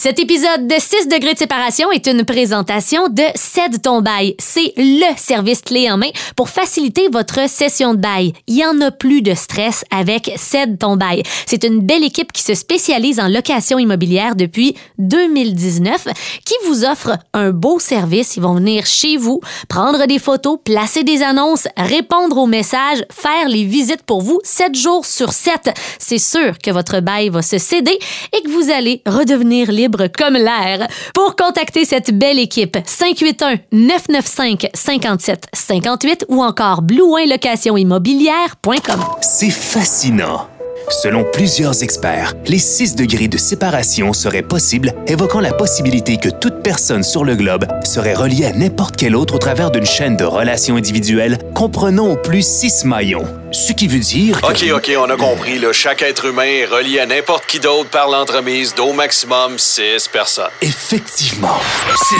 Cet épisode de 6 degrés de séparation est une présentation de Cède ton bail. C'est le service clé en main pour faciliter votre session de bail. Il y en a plus de stress avec Cède ton bail. C'est une belle équipe qui se spécialise en location immobilière depuis 2019 qui vous offre un beau service. Ils vont venir chez vous, prendre des photos, placer des annonces, répondre aux messages, faire les visites pour vous 7 jours sur 7. C'est sûr que votre bail va se céder et que vous allez redevenir libre comme l'air. Pour contacter cette belle équipe, 581-995-5758 ou encore blouinlocationimmobilière.com. C'est fascinant. Selon plusieurs experts, les 6 degrés de séparation seraient possibles, évoquant la possibilité que toute personne sur le globe serait reliée à n'importe quel autre au travers d'une chaîne de relations individuelles comprenant au plus 6 maillons. Ce qui veut dire que... OK, OK, on a compris. Là. Chaque être humain est relié à n'importe qui d'autre par l'entremise d'au maximum 6 personnes. Effectivement.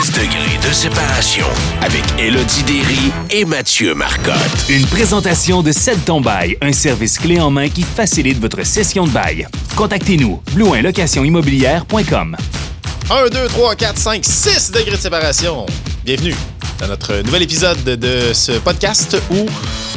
6 degrés de séparation avec Elodie Derry et Mathieu Marcotte. Une présentation de Cède ton bail, un service clé en main qui facilite votre session de bail. Contactez-nous, blouinlocationimmobilière.com. 1, 2, 3, 4, 5, 6 degrés de séparation. Bienvenue dans notre nouvel épisode de ce podcast où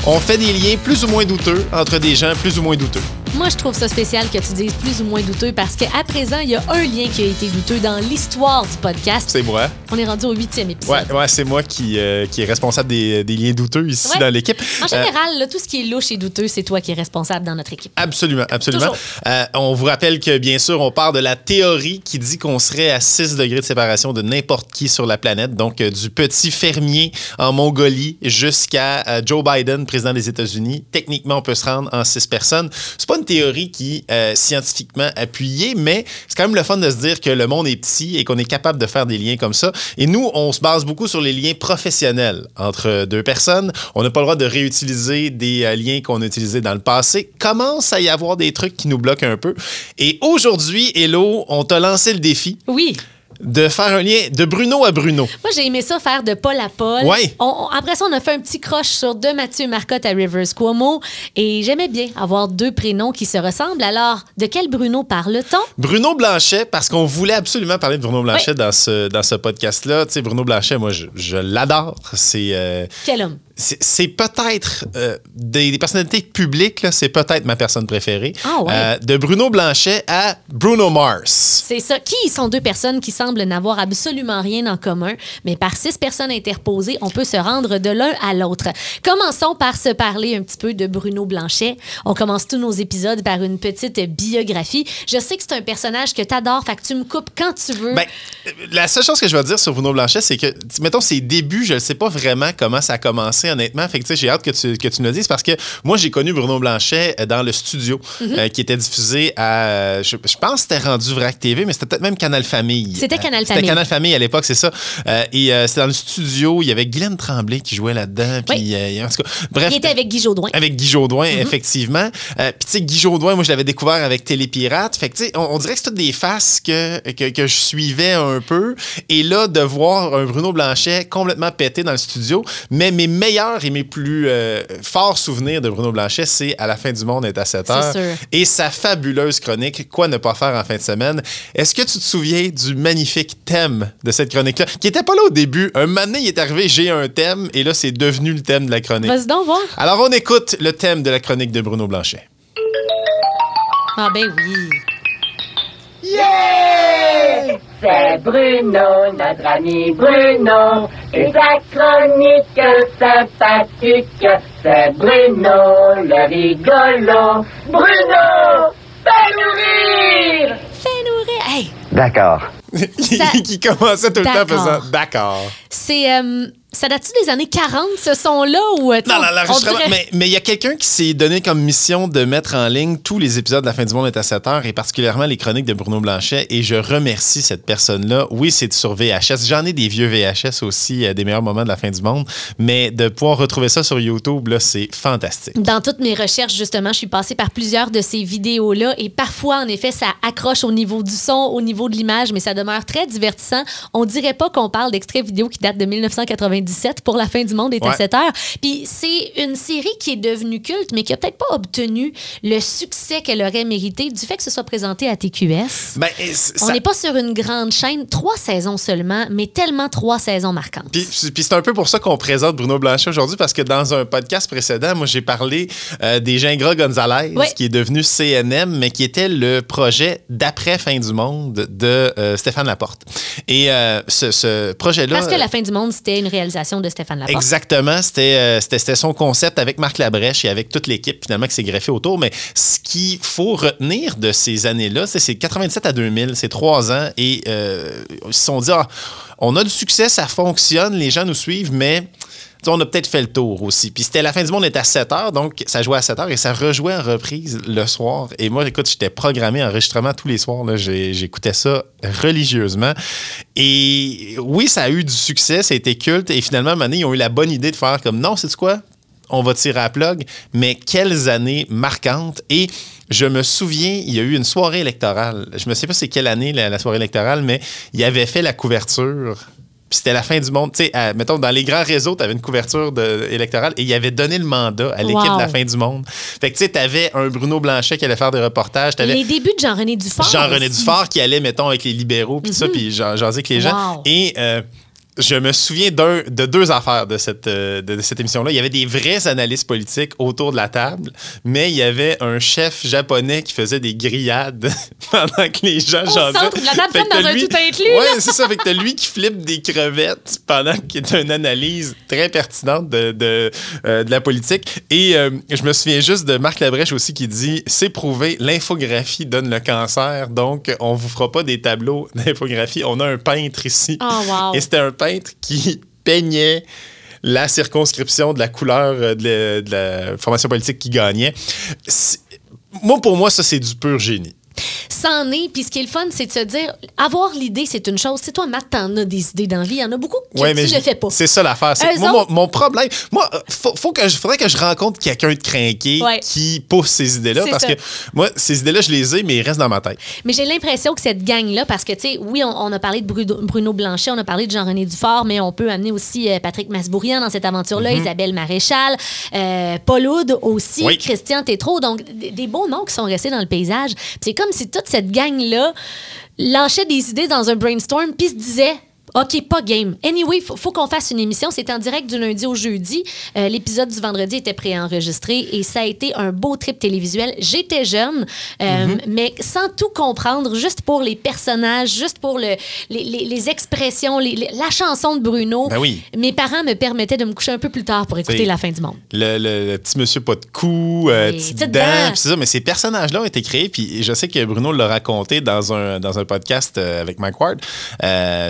on fait des liens plus ou moins douteux entre des gens plus ou moins douteux. Moi, je trouve ça spécial que tu dises plus ou moins douteux parce qu'à présent, il y a un lien qui a été douteux dans l'histoire du podcast. C'est moi. On est rendu au huitième épisode. Ouais, ouais c'est moi qui, euh, qui est responsable des, des liens douteux ici Ouais. dans l'équipe. En Euh, général, là, tout ce qui est louche et douteux, c'est toi qui es responsable dans notre équipe. Absolument, absolument. Euh, on vous rappelle que, bien sûr, on part de la théorie qui dit qu'on serait à 6 degrés de séparation de n'importe qui sur la planète. Donc, euh, du petit fermier en Mongolie jusqu'à Joe Biden, président des États-Unis. Techniquement, on peut se rendre en 6 personnes. C'est pas une théorie qui est scientifiquement appuyée, mais c'est quand même le fun de se dire que le monde est petit et qu'on est capable de faire des liens comme ça. Et nous, on se base beaucoup sur les liens professionnels entre deux personnes. On n'a pas le droit de réutiliser des euh, liens qu'on a utilisés dans le passé. Commence à y avoir des trucs qui nous bloquent un peu. Et aujourd'hui, Hello, on t'a lancé le défi Oui. De faire un lien de Bruno à Bruno. Moi, j'ai aimé ça faire de Paul à Paul. Ouais. On- on- après ça, on a fait un petit croche sur de Mathieu Marcotte à Rivers Cuomo. Et j'aimais bien avoir deux prénoms qui se ressemblent. Alors, de quel Bruno parle-t-on? Bruno Blanchet, parce qu'on voulait absolument parler de Bruno Blanchet dans ce, dans ce podcast-là. Tu sais, Bruno Blanchet, moi, je, je l'adore. C'est. euh, Quel homme? C'est peut-être euh, des, des personnalités publiques, c'est peut-être ma personne préférée. Ah ouais. Euh, de Bruno Blanchet à Bruno Mars. C'est ça. Qui sont deux personnes qui semblent n'avoir absolument rien en commun, mais par six personnes interposées, on peut se rendre de l'un à l'autre. Commençons par se parler un petit peu de Bruno Blanchet. On commence tous nos épisodes par une petite biographie. Je sais que c'est un personnage que tu adores, fait que tu me coupes quand tu veux. Ben, euh, la seule chose que je vais dire sur Bruno Blanchet, c'est que, mettons, ses débuts, je ne sais pas vraiment comment ça a commencé, honnêtement. Fait que, j'ai hâte que tu, que tu nous le dises parce que moi, j'ai connu Bruno Blanchet euh, dans le studio Mhm. euh, qui était diffusé à. Je, je pense que c'était rendu Vrac TV, mais c'était peut-être même Canal Famille. C'était Euh, Canal C'était Famille. Canal Famille à l'époque, c'est ça. Euh, et euh, c'était dans le studio, il y avait Guylaine Tremblay qui jouait là-dedans. Puis, Oui. en tout cas, bref. Il était avec Guy Jodoin. Avec Guy Jodoin, effectivement. Euh, Puis, tu sais, Guy Jodoin, moi, je l'avais découvert avec Télépirate. Fait que, tu sais, on, on dirait que c'est toutes des faces que, que, que je suivais un peu. Et là, de voir un Bruno Blanchet complètement pété dans le studio. Mais mes meilleurs et mes plus euh, forts souvenirs de Bruno Blanchet, c'est à la fin du monde est à 7 heures. sûr. Et sa fabuleuse chronique, Quoi ne pas faire en fin de semaine. Est-ce que tu te souviens du magnifique thème de cette chronique-là, qui était pas là au début? Un moment donné, il est arrivé, j'ai un thème, et là, c'est devenu le thème de la chronique. Vas-y donc voir. Alors, on écoute le thème de la chronique de Bruno Blanchet. Ah ben oui. C'est Bruno, notre ami Bruno, et sa chronique sympathique. C'est Bruno, le rigolo. Bruno, fais-nous rire! Fais-nous rire. Hey, D'accord. Ça- qui commençait tout le temps faisant D'accord. c'est... euh, ça date-tu des années 40, ce son-là? Ou, euh, Non, non, on l'enregistrement. dirait- Mais mais il y a quelqu'un qui s'est donné comme mission de mettre en ligne tous les épisodes de La fin du monde est à 7 heures et particulièrement les chroniques de Bruno Blanchet. Et je remercie cette personne-là. Oui, c'est sur VHS. J'en ai des vieux VHS aussi, euh, des meilleurs moments de La fin du monde. Mais de pouvoir retrouver ça sur YouTube, là, c'est fantastique. Dans toutes mes recherches, justement, je suis passée par plusieurs de ces vidéos-là et parfois, en effet, ça accroche au niveau du son, au niveau de l'image, mais ça demeure très divertissant. On dirait pas qu'on parle d'extraits vidéo qui datent de 1999 97 pour la fin du monde est à Ouais. 7 heures. Puis c'est une série qui est devenue culte, mais qui a peut-être pas obtenu le succès qu'elle aurait mérité du fait que ce soit présenté à TQS. Ben, On n'est pas sur une grande chaîne, trois saisons seulement, mais tellement trois saisons marquantes. Puis, puis c'est un peu pour ça qu'on présente Bruno Blanchet aujourd'hui, parce que dans un podcast précédent, moi, j'ai parlé euh, des Gingras Gonzalez, Oui. qui est devenu CNM, mais qui était le projet d'après Fin du Monde de euh, Stéphane Laporte. Et euh, ce, ce projet-là. Parce que La fin du monde, c'était une réalisation de Stéphane. Exactement, c'était euh, c'était son concept avec Marc Labrèche et avec toute l'équipe finalement qui s'est greffée autour. Mais ce qu'il faut retenir de ces années-là, c'est c'est 97 à 2000, c'est trois ans et euh, ils se sont dit ah, on a du succès, ça fonctionne, les gens nous suivent, mais on a peut-être fait le tour aussi. Puis c'était la fin du monde était à 7 heures, donc ça jouait à 7 heures et ça rejouait en reprise le soir. Et moi, écoute, j'étais programmé enregistrement tous les soirs. J'écoutais ça religieusement. Et oui, ça a eu du succès, ça a été culte. Et finalement, à ils ont eu la bonne idée de faire comme non, c'est quoi? On va tirer à la plug. Mais quelles années marquantes. Et je me souviens, il y a eu une soirée électorale. Je me sais pas c'est quelle année la, la soirée électorale, mais il avait fait la couverture. Puis c'était la fin du monde. Tu sais, à- mettons, dans les grands réseaux, tu avais une couverture de- électorale et il avait donné le mandat à l'équipe Wow. de la fin du monde. Fait que tu sais, tu avais un Bruno Blanchet qui allait faire des reportages. t'avais- Les débuts de Jean-René Dufort. Jean-René. Dufort qui allait, mettons, avec les libéraux, puis tout ça, puis j'en j'en dis avec les gens. Et euh, je me souviens de deux affaires de cette, euh, de, de cette émission-là. Il y avait des vrais analystes politiques autour de la table, mais il y avait un chef japonais qui faisait des grillades pendant que les gens Au de la table, Fait comme que dans un tout inclus, là. c'est ça. Fait que t'as lui qui flippe des crevettes pendant qu'il y a une analyse très pertinente de, de, euh, de la politique. Et euh, je me souviens juste de Marc Labrèche aussi qui dit C'est prouvé, l'infographie donne le cancer, donc on vous fera pas des tableaux d'infographie. On a un peintre ici. Oh, wow. Et c'était un peintre qui peignait la circonscription de la couleur euh, de la, de la formation politique qui gagnait. Moi, pour moi, ça, c'est du pur génie. C'en est, puis ce qui est le fun, c'est de se dire, avoir l'idée, c'est une chose. C'est toi, Matt, t'en as des idées dans la vie. Il y en a beaucoup que Ouais, tu le fais pas. C'est ça l'affaire. Moi, autres- mon, mon problème, moi, euh, faut, faut que je, faudrait que je rencontre quelqu'un de craqué Ouais. qui pousse ces idées-là parce ça. que moi, ces idées-là, je les ai, mais ils restent dans ma tête. Mais j'ai l'impression que cette gang-là, parce que, tu sais, oui, on, on a parlé de Bruno, Bruno Blanchet, on a parlé de Jean-René Dufort, mais on peut amener aussi euh, Patrick Masbourian dans cette aventure-là, Isabelle Maréchal, euh, Paul Oud aussi, Mhm. Oui. Christian Tétrault. Donc, des, des beaux noms qui sont restés dans le paysage. C'est si toute cette gang-là lâchait des idées dans un brainstorm puis se disait. OK, pas game. Anyway, faut, faut qu'on fasse une émission. C'est en direct du lundi au jeudi. Euh, L'épisode du vendredi était préenregistré et ça a été un beau trip télévisuel. J'étais jeune, euh, Mhm. mais sans tout comprendre, juste pour les personnages, juste pour le, les, les- les expressions, les- la chanson de Bruno. Ben oui. Mes parents me permettaient de me coucher un peu plus tard pour écouter La fin du monde. Le, le- le petit monsieur pas de cou, euh, petite dent, dent. ça. Mais ces personnages-là ont été créés, puis je sais que Bruno l'a raconté dans un, dans un podcast euh, avec Mike Ward,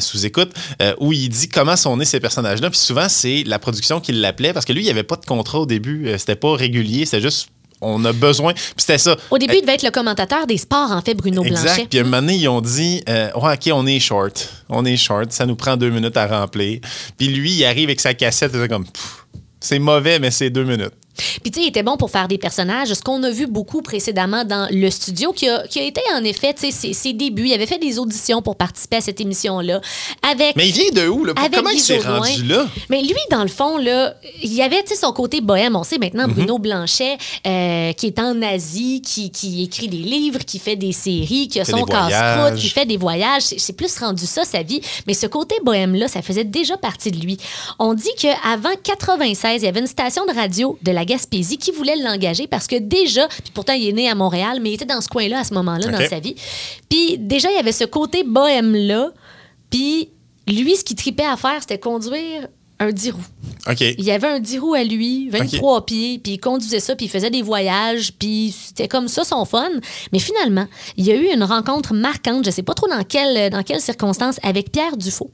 sous écoute, euh, où il dit comment sont nés ces personnages-là. Puis souvent, c'est la production qui l'appelait, parce que lui, il n'y avait pas de contrat au début. euh, C'était pas régulier, c'était juste on a besoin. Puis c'était ça. Au début, il devait être le commentateur des sports, en fait, Bruno Exact. Blanchet. Puis à un moment donné, ils ont dit euh, Ouais, OK, on est short. On est short. Ça nous prend deux minutes à remplir. Puis lui, il arrive avec sa cassette et c'est comme C'est mauvais, mais c'est deux minutes. Puis, tu sais, il était bon pour faire des personnages. Ce qu'on a vu beaucoup précédemment dans le studio, qui a, qui a été en effet, tu sais, ses, ses débuts. Il avait fait des auditions pour participer à cette émission-là. Avec. Mais il vient de où, là? Avec Comment il s'est rendu là? Mais lui, dans le fond, là, il y avait tu sais, son côté bohème. On sait maintenant Mhm. Bruno Blanchet, euh, qui est en Asie, qui, qui écrit des livres, qui fait des séries, qui a son casse-croûte, qui fait des voyages. C'est c'est plus rendu ça, sa vie. Mais ce côté bohème-là, ça faisait déjà partie de lui. On dit qu'avant 96, il y avait une station de radio de la Gaspésie qui voulait l'engager parce que déjà, puis pourtant, il est né à Montréal, mais il était dans ce coin-là à ce moment-là dans sa vie. Puis déjà, il y avait ce côté bohème-là. Puis lui, ce qu'il tripait à faire, c'était conduire un 10 roues. OK. Il y avait un 10 roues à lui, 23 pieds, puis il conduisait ça, puis il faisait des voyages, puis c'était comme ça son fun. Mais finalement, il y a eu une rencontre marquante, je sais pas trop dans quelle, dans quelle circonstance, avec Pierre Dufaux,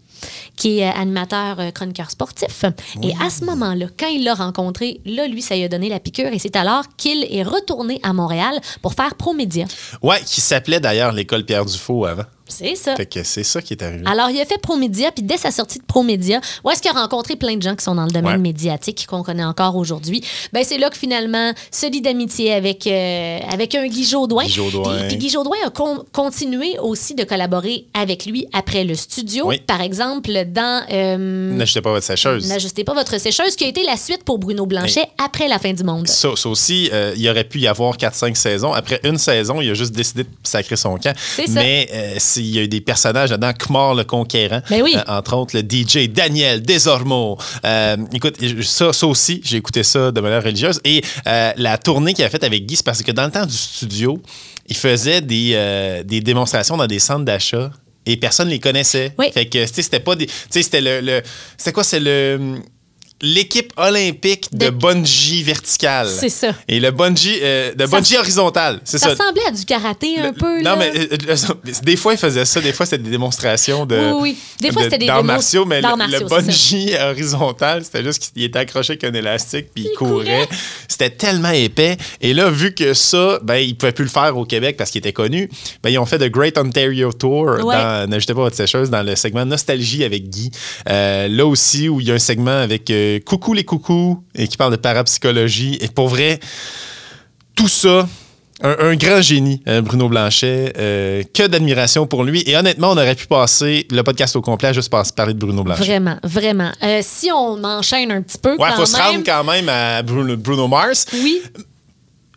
qui est euh, animateur euh, chroniqueur sportif. Et à ce moment-là, quand il l'a rencontré, là, lui, ça lui a donné la piqûre, et c'est alors qu'il est retourné à Montréal pour faire Promédia. Ouais, qui s'appelait d'ailleurs l'école Pierre Dufaux avant. C'est ça. Fait que c'est ça qui est arrivé. Alors, il a fait ProMédia, puis dès sa sortie de ProMédia, où est-ce qu'il a rencontré plein de gens qui sont dans le domaine Ouais. médiatique, qu'on connaît encore aujourd'hui, ben c'est là que finalement, se lie d'amitié avec, euh, avec un Guy Jodoin. Guy Jodoin. Puis, puis Guy Jodoin a con- continué aussi de collaborer avec lui après le studio. Oui. Par exemple, dans euh, N'achetez pas votre sécheuse. N'ajustez pas votre sécheuse, qui a été la suite pour Bruno Blanchet après la fin du monde. Ça, ça aussi, euh, il aurait pu y avoir 4-5 saisons. Après une saison, il a juste décidé de sacrer son camp. C'est ça. Mais euh, il y a eu des personnages dedans, Kmar le Conquérant, Ben oui. euh, entre autres le DJ Daniel Desormeaux. Euh, écoute, ça, ça aussi, j'ai écouté ça de manière religieuse. Et euh, la tournée qu'il a faite avec Guy, c'est parce que dans le temps du studio, il faisait des, des démonstrations dans des centres d'achat. Et personne ne les connaissait. Oui. Fait que, tu sais, c'était pas des. Tu sais, c'était le. le- c'était quoi? C'est le. L'équipe olympique de, De- bungee vertical. C'est ça. Et le bungee, euh, Ça- bungee horizontal, c'est Ça ça. ressemblait à du karaté un Le- peu. Non, là. mais euh, euh, des fois, ils faisaient ça. Des fois, c'était des démonstrations de. Oui, oui. Des fois, de- c'était des démos martiaux, mais le, martiaux, le bungee horizontal, c'était juste qu'il était accroché avec un élastique, puis il, Il courait. courait. C'était tellement épais. Et là, vu que ça, ben, ils pouvaient plus le faire au Québec parce qu'il était connu, ben, ils ont fait The Great Ontario Tour Ouais. dans N'ajoutez pas votre sécheuse dans le segment Nostalgie avec Guy. Euh, là aussi, où il y a un segment avec euh, Coucou les coucous et qui parle de parapsychologie. Et pour vrai, tout ça, un, un grand génie, euh, Bruno Blanchet. Euh, que d'admiration pour lui. Et honnêtement, on aurait pu passer le podcast au complet à juste parler de Bruno Blanchet. Vraiment, vraiment. Euh, si on enchaîne un petit peu, Ouais, quand faut se rendre quand même à Bruno, Bruno Mars. Oui.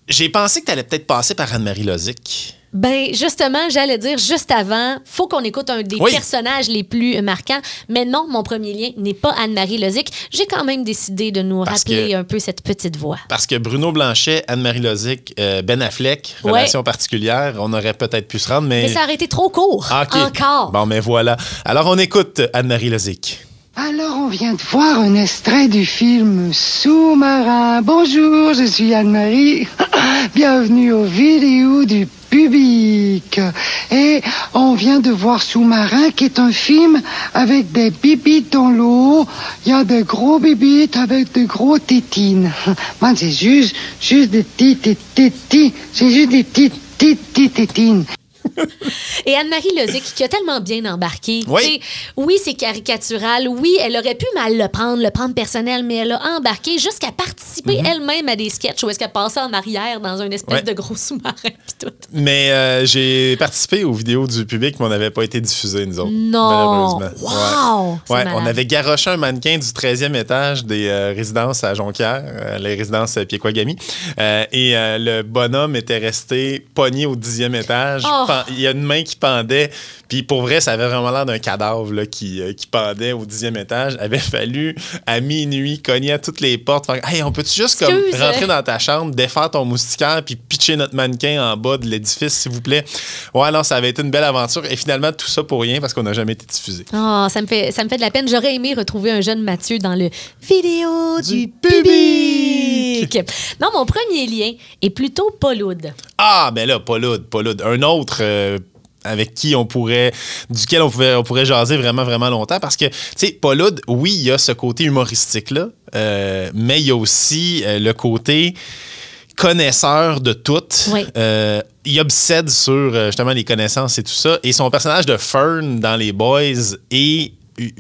J'ai pensé que tu allais peut-être passer par Anne-Marie Lozic. Ben justement, j'allais dire juste avant, faut qu'on écoute un des Oui. personnages les plus marquants. Mais non, mon premier lien n'est pas Anne-Marie Lozic. J'ai quand même décidé de nous Parce rappeler que- un peu cette petite voix. Parce que Bruno Blanchet, Anne-Marie Lozic, euh, Ben Affleck, Ouais. relation particulière, on aurait peut-être pu se rendre, mais. Mais ça aurait été trop court. Ah, OK. Encore. Bon, mais voilà. Alors, on écoute Anne-Marie Lozic. Alors, on vient de voir un extrait du film Sous-marin. Bonjour, je suis Anne-Marie. Bienvenue aux vidéos du public. Et on vient de voir Sous-marin, qui est un film avec des bibites dans l'eau. Il y a des gros bibites avec de gros tétines. Moi, c'est juste, juste des petites tétines. C'est juste des petites tétines. Et Anne-Marie Lozic, qui a tellement bien embarqué. Oui. Oui, c'est caricatural. Oui, elle aurait pu mal le prendre, le prendre personnel, mais elle a embarqué jusqu'à participer elle-même à des sketchs où est-ce qu'elle passait en arrière dans un espèce Mhm. Ouais. de gros sous-marin. Mais euh, j'ai participé aux vidéos du public, mais on n'avait pas été diffusées, nous autres. Non. Malheureusement. Wow! Ouais. Ouais, on avait garoché un mannequin du 13e étage des euh, résidences à Jonquière, euh, les résidences. Euh, et le bonhomme était resté pogné au 10e étage. Oh. Il y a une main qui pendait. Puis pour vrai, ça avait vraiment l'air d'un cadavre là, qui, euh, qui pendait au 10e étage. avait fallu, à minuit, cogner à toutes les portes. Faire, hey, on peut-tu juste comme, Excuse. rentrer dans ta chambre, défaire ton moustiquaire, puis pitcher notre mannequin en bas de l'édifice, s'il vous plaît? Ouais, non, ça avait été une belle aventure. Et finalement, tout ça pour rien parce qu'on n'a jamais été diffusé. Oh, ça me fait ça me fait de la peine. J'aurais aimé retrouver un jeune Mathieu dans le vidéo du, Du public. Non, mon premier lien est plutôt Pauloud. Ah, ben là, pas Loud, pas Loud. Un autre euh, avec qui on pourrait, duquel on, pouvait, on pourrait jaser vraiment, vraiment longtemps. Parce que, tu sais, Paul Hood, oui, il y a ce côté humoristique-là, euh, mais il y a aussi euh, le côté connaisseur de tout. Oui. Euh, il obsède sur justement les connaissances et tout ça. Et son personnage de Fern dans Les Boys est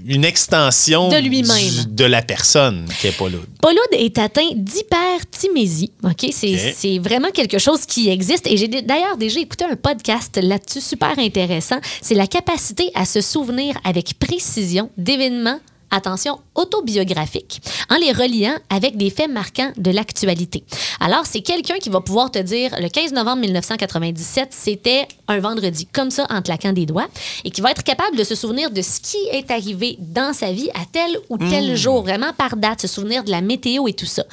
une extension De lui-même. de la personne qui est. Pauloud est atteint d'hyperthymésie. OK? C'est OK. c'est vraiment quelque chose qui existe. Et j'ai d'ailleurs déjà écouté un podcast là-dessus super intéressant. C'est la capacité à se souvenir avec précision d'événements attention, autobiographiques, en les reliant avec des faits marquants de l'actualité. Alors, c'est quelqu'un qui va pouvoir te dire, le 15 novembre 1997, c'était un vendredi, comme ça, en claquant des doigts, et qui va être capable de se souvenir de ce qui est arrivé dans sa vie à tel ou tel jour, vraiment par date, se souvenir de la météo et tout ça.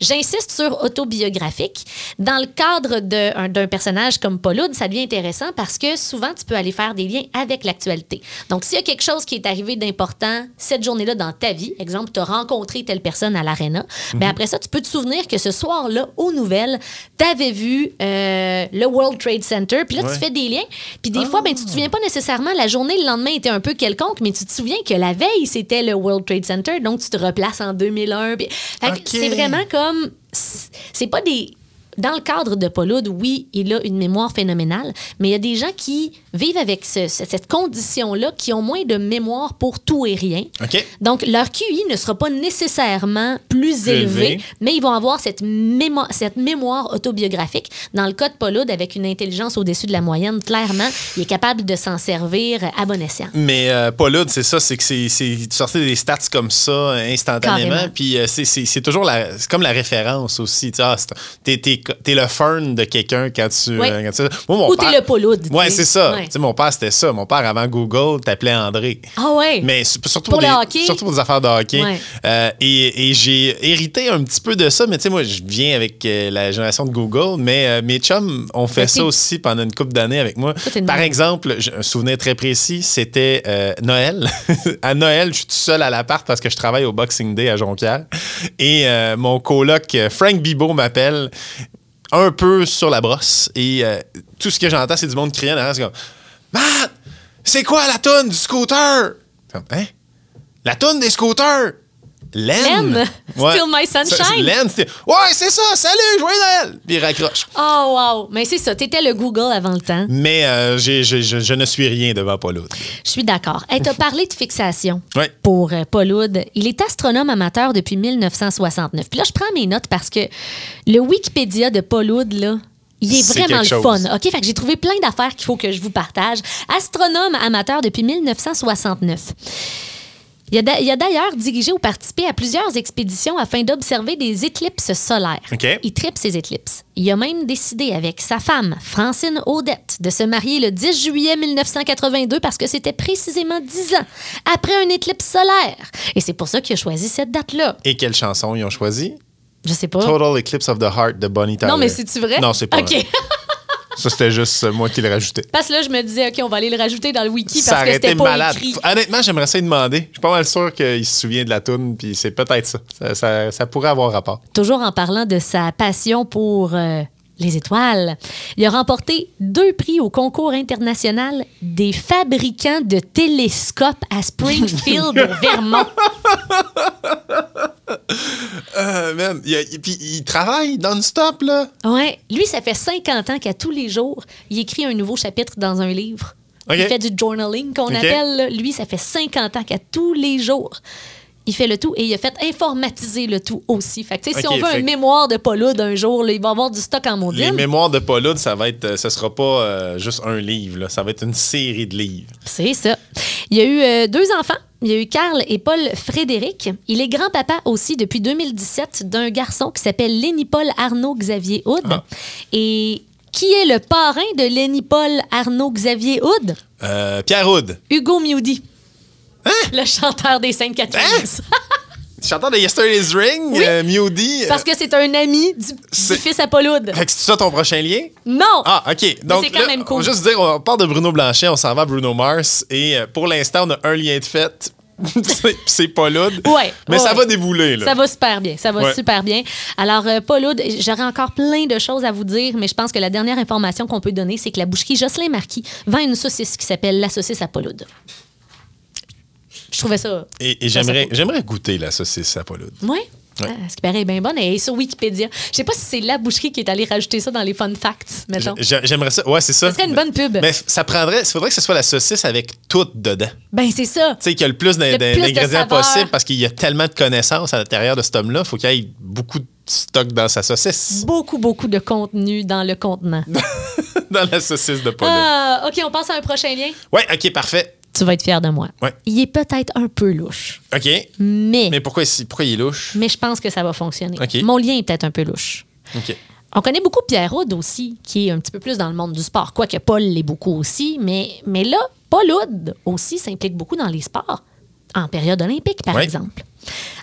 J'insiste sur autobiographique. Dans le cadre d'un personnage comme Pauloud, ça devient intéressant parce que souvent, tu peux aller faire des liens avec l'actualité. Donc, s'il y a quelque chose qui est arrivé d'important cette journée-là dans ta vie, exemple, tu as rencontré telle personne à l'aréna, ben après ça, tu peux te souvenir que ce soir-là, aux nouvelles, tu avais vu euh, le World Trade Center, puis là, Ouais. tu fais des liens. Puis des fois, ben, tu te souviens pas nécessairement, la journée, le lendemain était un peu quelconque, mais tu te souviens que la veille, c'était le World Trade Center, donc tu te replaces en 2001. puis- Fait que Ok. C'est vraiment comme... C'est pas des dans le cadre de Paul Oud, oui, il a une mémoire phénoménale, mais il y a des gens qui vivent avec ce- ce- cette condition-là, qui ont moins de mémoire pour tout et rien. OK. Donc, leur QI ne sera pas nécessairement plus Plus élevé, élevé. mais ils vont avoir cette, mémo- cette mémoire autobiographique. Dans le cas de Paul Oud, avec une intelligence au-dessus de la moyenne, clairement, il est capable de s'en servir à bon escient. Mais euh, Paul Hood, c'est ça, c'est que c'est sortais des stats comme ça instantanément, Carrément. puis euh, c'est- toujours la, comme la référence aussi. Tu ah, t'es t'es- t'es le fern de quelqu'un quand tu. Oui. euh, quand tu- Moi, mon Ou t'es le Oud, tu Ouais, c'est ça. Ouais. Tu sais, mon père c'était ça. Mon père avant Google t'appelait André. Ah ouais? Mais su- surtout Pour pour, le des, hockey? surtout pour des affaires de hockey. Ouais. Euh, et et j'ai hérité un petit peu de ça, mais tu sais, moi, je viens avec euh, la génération de Google, mais euh, mes chums ont fait ça aussi pendant une couple d'années avec moi. Toi, Par exemple, un souvenir très précis, c'était Noël. à Noël, je suis tout seul à l'appart parce que je travaille au Boxing Day à Jonquière. Et mon coloc, Frank Bibo, m'appelle un peu sur la brosse. Et euh, tout ce que j'entends, c'est du monde criant derrière. C'est comme Matt, c'est quoi la tonne du scooter? Hein? La tonne des scooters? Len. Len? Still My Sunshine? Len, ouais, c'est ça, salut, joyeux Noël! Puis il raccroche. Oh, wow! Mais c'est ça, t'étais le Google avant le temps. Mais euh, je, je ne suis rien devant Paul Hood. Je suis d'accord. Hey, t'as parlé de fixation Ouais. pour euh, Paul Oud. Il est astronome amateur depuis 1969. Puis là, je prends mes notes parce que le Wikipédia de Paul Oud, là, il est vraiment le fun. chose. OK? Fait que j'ai trouvé plein d'affaires qu'il faut que je vous partage. Astronome amateur depuis 1969. Il a d'a- il a d'ailleurs dirigé ou participé à plusieurs expéditions afin d'observer des éclipses solaires. Il tripe ses éclipses. Il a même décidé avec sa femme, Francine Audette, de se marier le 10 juillet 1982 parce que c'était précisément 10 ans après un éclipse solaire. Et c'est pour ça qu'il a choisi cette date-là. Et quelle chanson ils ont choisi? Je sais pas. Total Eclipse of the Heart de Bonnie Tyler. non, mais c'est-tu vrai? Non, c'est pas vrai. Ça, c'était juste moi qui le rajoutais. parce que là, je me disais, OK, on va aller le rajouter dans le wiki Ça parce que c'était pas malade. écrit. Honnêtement, j'aimerais ça lui demander. Je suis pas mal sûr qu'il se souvient de la toune, puis c'est peut-être ça. Ça, ça- ça pourrait avoir rapport. Toujours en parlant de sa passion pour euh, les étoiles. Il a remporté deux prix au concours international des fabricants de télescopes à Springfield, au Vermont. Euh, il, travaille non-stop, là. Ouais, lui, ça fait 50 ans qu'à tous les jours, il écrit un nouveau chapitre dans un livre. Il fait du journaling qu'on appelle. là. Lui, ça fait 50 ans qu'à tous les jours, il fait le tout et il a fait informatiser le tout aussi. Fait que, si on veut fait un mémoire de Paula d'un jour, là, il va avoir du stock en Les maudine. mémoires de Paul Hood, ça va être, euh, ça sera pas euh, juste un livre, là. ça va être une série de livres. C'est ça. Il y a eu euh, deux enfants. Il y a eu Carl et Paul Frédéric. Il est grand-papa aussi depuis 2017 d'un garçon qui s'appelle Léni-Paul Arnaud Xavier Houd. Ah. Et qui est le parrain de Léni-Paul Arnaud Xavier Houd? Euh, Pierre Hood, Hugo Mewdy. Hein? Le chanteur des Saintes Catherine. chanteur de Yesterday's Ring, Oui. euh, Mewdy. euh, Parce que c'est un ami du, du fils Houd. Fait que c'est ça ton prochain lien? Non! Ah, OK. Donc, c'est quand là, même cool. On va juste dire, on part de Bruno Blanchet, on s'en va à Bruno Mars. Et euh, pour l'instant, on a un lien de fait. C'est- Hood. Ouais, Mais ouais, ça va débouler, là. Ça va super bien. Ça va Ouais. super bien. Alors, euh, Paul Oud, j'aurais encore plein de choses à vous dire, mais je pense que la dernière information qu'on peut donner, c'est que la boucherie Jocelyn Marquis vend une saucisse qui s'appelle la saucisse à Paul Oud. Je trouvais ça. Et, j'aimerais, goûter la saucisse à Paul Hood. Oui. Ouais. ce qui paraît bien bonne. Elle est sur Wikipédia. Je sais pas si c'est la boucherie qui est allée rajouter ça dans les fun facts, mettons. J'ai- J'aimerais ça. Ouais, c'est ça. Ça serait une bonne pub. Mais ça prendrait. Il faudrait que ce soit la saucisse avec tout dedans. Ben, c'est ça. Tu sais, qu'il y a le plus d'ingrédients possible parce qu'il y a tellement de connaissances à l'intérieur de cet homme-là. Il faut qu'il y ait beaucoup de stock dans sa saucisse. Beaucoup, beaucoup de contenu dans le contenant. dans la saucisse de Paul. Ah, OK, on passe à un prochain lien. Ouais, OK, parfait. Tu vas être fier de moi. Ouais. Il est peut-être un peu louche, OK. mais, Mais pourquoi, il- pourquoi il est louche? mais je pense que ça va fonctionner. OK. Mon lien est peut-être un peu louche. OK. On connaît beaucoup Pierre Houd aussi, qui est un petit peu plus dans le monde du sport, quoique Paul l'est beaucoup aussi. Mais, mais là, Paul Houd aussi s'implique beaucoup dans les sports, en période olympique, par Ouais. exemple.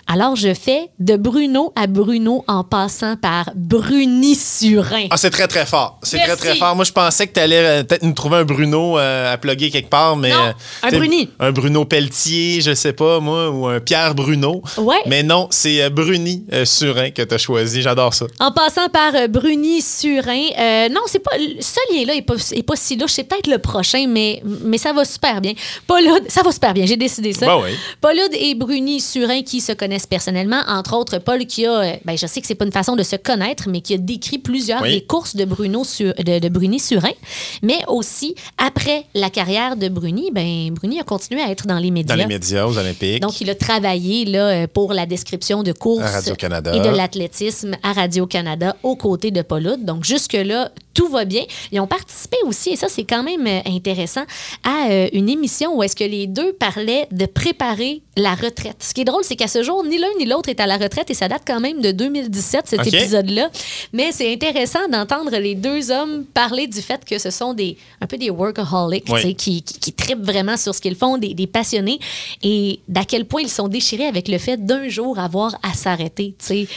Alors, je fais de Bruno à Bruno en passant par Bruni Surin. Ah, c'est très, très fort. C'est très, très fort. Moi, je pensais que tu allais peut-être nous trouver un Bruno euh, à plugger quelque part, mais. Non, euh, un Bruni. Un Bruno Pelletier, je sais pas, moi, ou un Pierre Bruno. Ouais. Mais non, c'est euh, Bruni euh, Surin que tu as choisi. J'adore ça. En passant par euh, Bruni Surin. Euh, non, c'est pas. Ce lien-là est pas, est pas si louche. C'est peut-être le prochain, mais, mais ça va super bien. Paul Hood- ça va super bien. J'ai décidé ça. Ben oui. Paul Hood et Bruni Surin qui qui se connaissent personnellement, entre autres Paul qui a, euh, ben, je sais que c'est pas une façon de se connaître, mais qui a décrit plusieurs Oui. des courses de Bruno sur, de, de Bruni-Surin, mais aussi après la carrière de Bruni, ben Bruni a continué à être dans les médias. Dans les médias, aux Olympiques. Donc, il a travaillé là, euh, pour la description de courses et de l'athlétisme à Radio-Canada aux côtés de Paul Hood. Donc, jusque-là, tout va bien. Ils ont participé aussi, et ça, c'est quand même euh, intéressant, à euh, une émission où est-ce que les deux parlaient de préparer la retraite. Ce qui est drôle, c'est qu'à ce jour, ni l'un ni l'autre est à la retraite et ça date quand même de 2017, cet épisode-là. Mais c'est intéressant d'entendre les deux hommes parler du fait que ce sont des un peu des workaholics, Oui. qui, qui, qui trippent vraiment sur ce qu'ils font, des, des passionnés, et d'à quel point ils sont déchirés avec le fait d'un jour avoir à s'arrêter. C'est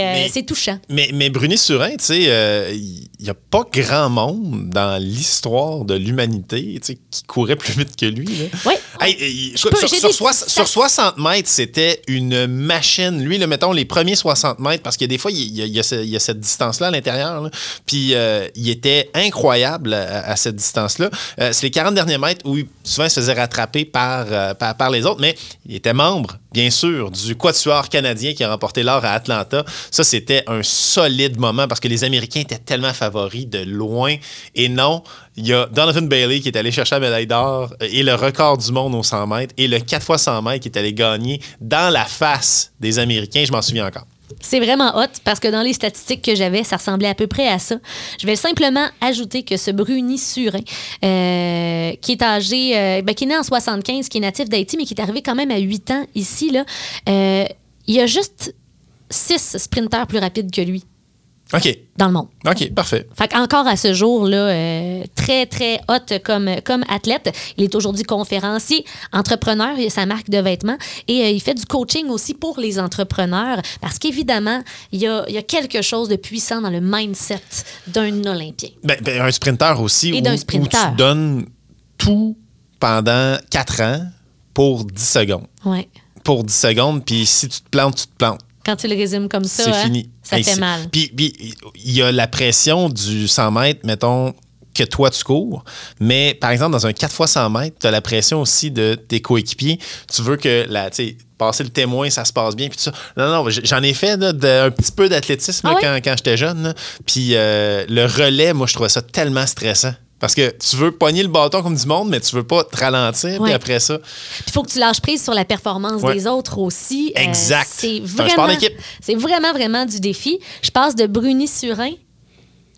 euh, touchant. Mais, mais Bruni-Surin, tu sais, euh, il n'y a pas grand monde dans l'histoire de l'humanité qui courait plus vite que lui. là. Oui. Hey, peux- sur, j'ai sur des soix- petites sur stats. 60 mètres, c'était une machine. Lui, là, mettons, les premiers 60 mètres, parce que des fois, il y a, il y a ce- il y a cette distance-là à l'intérieur. là. Puis, euh, il était incroyable à, à cette distance-là. Euh, c'est les 40 derniers mètres où il- souvent il se faisait rattraper par, euh, par, par les autres, mais il était membre, bien sûr, du Quatuor canadien qui a remporté l'or à Atlanta. Ça, c'était un solide moment parce que les Américains étaient tellement favoris de loin. Et non, il y a Donovan Bailey qui est allé chercher la médaille d'or euh, et le record du monde au 100 mètres et le 4 fois 100 mètres qui est allé gagner dans la face des Américains. Je m'en souviens encore. C'est vraiment hot parce que dans les statistiques que j'avais, ça ressemblait à peu près à ça. Je vais simplement ajouter que ce Bruni Surin, euh, qui est âgé, euh, ben, qui est né en 75, qui est natif d'Haïti, mais qui est arrivé quand même à 8 ans ici, là, il y a juste 6 sprinteurs plus rapides que lui OK. dans le monde. OK, parfait. Fait qu'encore à ce jour-là, euh, très, très hot comme, comme athlète. Il est aujourd'hui conférencier, entrepreneur, il a sa marque de vêtements et euh, il fait du coaching aussi pour les entrepreneurs parce qu'évidemment, il y a, il y a quelque chose de puissant dans le mindset d'un Olympien. Ben, ben, un sprinter aussi, Et où, d'un où sprinter. tu donnes tout pendant 4 ans pour 10 secondes. Ouais. Pour 10 secondes, puis si tu te plantes, tu te plantes. Quand tu le résumes comme ça, C'est hein, fini. Ça fait mal. Puis, il y a la pression du 100 mètres, mettons, que toi, tu cours. Mais, par exemple, dans un 4 fois 100 mètres, tu as la pression aussi de tes coéquipiers. Tu veux que, la, tu sais, passer le témoin, ça se passe bien. Puis tout ça. Non, non, j'en ai fait là, de- un petit peu d'athlétisme Ah quand, quand j'étais jeune. Puis euh, le relais, moi, je trouvais ça tellement stressant. Parce que tu veux pogner le bâton comme du monde, mais tu veux pas te ralentir. Puis après ça, Il faut que tu lâches prise sur la performance Ouais. des autres aussi. Euh, Exact. c'est vraiment, c'est vraiment, vraiment du défi. Je passe de Bruni Surin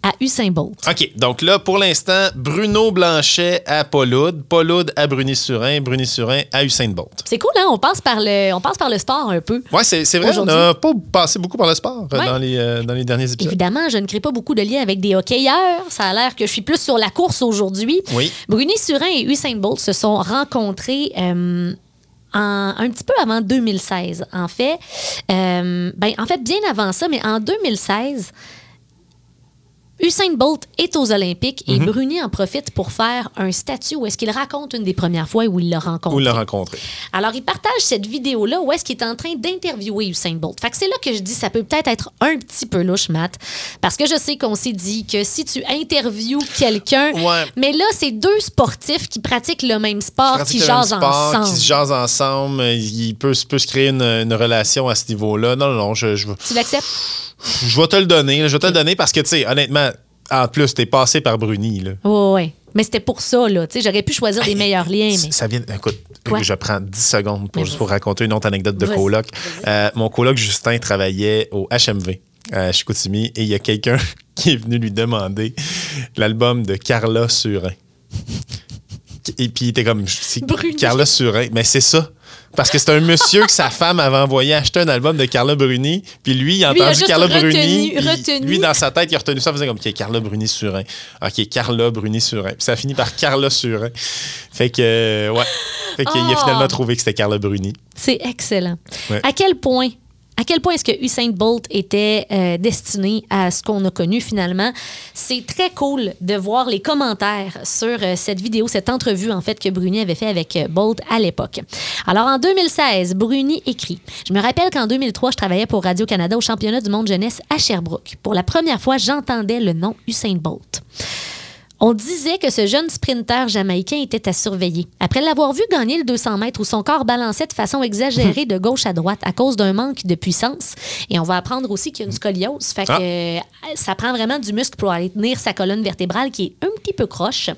à Usain Bolt. OK. Donc là, pour l'instant, Bruno Blanchet à Pauloud, Pauloud à Bruni-Surin, Bruni-Surin à Usain Bolt. C'est cool, hein? On passe par le, on passe par le sport un peu. Ouais, c'est vrai, on n'a pas passé beaucoup par le sport euh, Ouais. dans, les, euh, dans les derniers épisodes. Évidemment, je ne crée pas beaucoup de liens avec des hockeyeurs. Ça a l'air que je suis plus sur la course aujourd'hui. Oui. Bruni Surin et Usain Bolt se sont rencontrés euh, en- un petit peu avant 2016. En fait, Euh, ben, en fait, bien avant ça, mais en 2016, Usain Bolt est aux Olympiques Mhm. et Bruni en profite pour faire un statut où est-ce qu'il raconte une des premières fois où il l'a rencontré. Où l'a rencontré. Alors, il partage cette vidéo-là où est-ce qu'il est en train d'interviewer Usain Bolt. Fait que c'est là que je dis ça peut peut-être être un petit peu louche, Matt. Parce que je sais qu'on s'est dit que si tu interviews quelqu'un, Ouais. mais là, c'est deux sportifs qui pratiquent le même sport, qui jasent sport, ensemble. Qui se jasent ensemble. Il peut, peut se créer une, une relation à ce niveau-là. Non, non, non, je, je, Tu l'acceptes? Je vais te le donner. Je vais te le donner parce que, tu sais, honnêtement, en plus, t'es passé par Bruni. Là. Oui, oui. Mais c'était pour ça, là. Tu sais, j'aurais pu choisir des meilleurs liens, mais. Ça vient. Écoute, Quoi? je prends 10 secondes pour, juste pour raconter une autre anecdote de coloc. Euh, mon coloc Justin travaillait au HMV à Chicoutimi et il y a quelqu'un qui est venu lui demander l'album de Carla Surin. Et puis il était comme. Carla Surin, mais c'est ça. Parce que c'est un monsieur que sa femme avait envoyé acheter un album de Carla Bruni, puis lui, il a Lui, il a entendu Carla retenu- Bruni, puis retenu. lui dans sa tête, il a retenu ça, il faisait comme OK, Carla Bruni Surin. OK, Carla Bruni Surin. Puis ça a fini par Carla Surin. Fait que euh, ouais. Fait qu'il a Oh. finalement trouvé que c'était Carla Bruni. C'est excellent. Ouais. À quel point à quel point est-ce que Usain Bolt était euh, destiné à ce qu'on a connu finalement? C'est très cool de voir les commentaires sur euh, cette vidéo, cette entrevue en fait que Bruni avait fait avec euh, Bolt à l'époque. Alors en 2016, Bruni écrit Je me rappelle qu'en 2003, je travaillais pour Radio-Canada au championnat du monde jeunesse à Sherbrooke. Pour la première fois, j'entendais le nom Usain Bolt. On disait que ce jeune sprinteur jamaïcain était à surveiller. Après l'avoir vu gagner le 200 mètres où son corps balançait de façon exagérée de gauche à droite à cause d'un manque de puissance, et on va apprendre aussi qu'il y a une scoliose, fait que Ah. euh, ça prend vraiment du muscle pour aller tenir sa colonne vertébrale qui est un petit peu croche.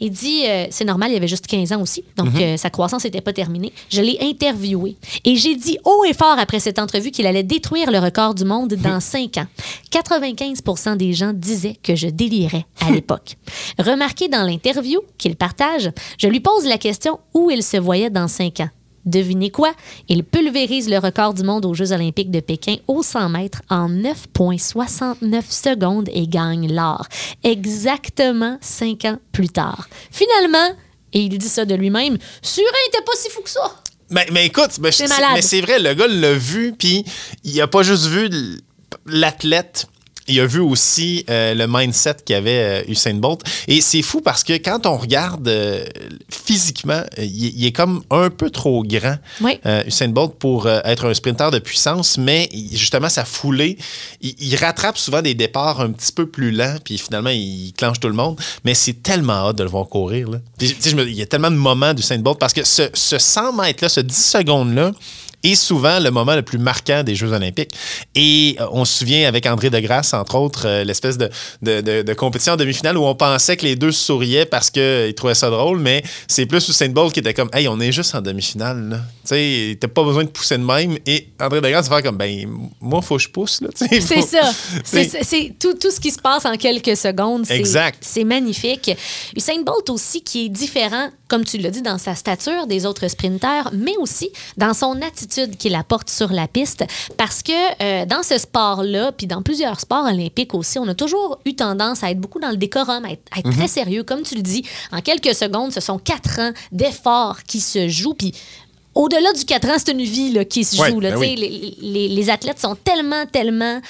Il dit, euh, c'est normal, il avait juste 15 ans aussi, donc euh, sa croissance n'était pas terminée. Je l'ai interviewé et j'ai dit haut et fort après cette entrevue qu'il allait détruire le record du monde dans 5 ans. 95% des gens disaient que je délirais à l'époque. Remarquez dans l'interview qu'il partage, je lui pose la question où il se voyait dans 5 ans. Devinez quoi? Il pulvérise le record du monde aux Jeux olympiques de Pékin au 100 mètres en 9,69 secondes et gagne l'or. Exactement cinq ans plus tard. Finalement, et il dit ça de lui-même, Surin n'était pas si fou que ça. Mais, mais écoute, ben, C'est mais vrai, le gars l'a vu, puis il a pas juste vu l'athlète. Il a vu aussi euh, le mindset qu'avait euh, Usain Bolt. Et c'est fou parce que quand on regarde euh, physiquement, euh, il, il est comme un peu trop grand, Oui. euh, Usain Bolt, pour euh, être un sprinter de puissance. Mais il- justement, sa foulée, il, il rattrape souvent des départs un petit peu plus lents, puis finalement, il clenche tout le monde. Mais c'est tellement hâte de le voir courir. Là. Puis, je me- il y a tellement de moments d'Usain Bolt parce que ce, ce 100 mètres-là, ce 10 secondes-là, est souvent le moment le plus marquant des Jeux olympiques. Et euh, on se souvient avec André Degrasse, entre autres, euh, l'espèce de, de, de- de compétition en demi-finale où on pensait que les deux souriaient parce qu'ils trouvaient ça drôle, mais c'est plus Usain Bolt qui était comme Hey, on est juste en demi-finale. Tu sais, t'as pas besoin de pousser de même. Et André Degrasse va faire comme Ben, moi, faut que je pousse. C'est faut- ça. C'est tout, tout ce qui se passe en quelques secondes. Exact. C'est magnifique. Usain Bolt aussi, qui est différent, comme tu l'as dit, dans sa stature des autres sprinteurs, mais aussi dans son attitude qu'il apporte sur la piste. Parce que euh, dans ce sport-là, puis dans plusieurs sports olympiques aussi, on a toujours eu tendance à être beaucoup dans le décorum, à être, à être très sérieux. Comme tu le dis, en quelques secondes, ce sont quatre ans d'efforts qui se jouent. Puis au-delà du 4 ans, c'est une vie là, qui se Ouais, joue. là. ben oui. les, les- les athlètes sont tellement, tellement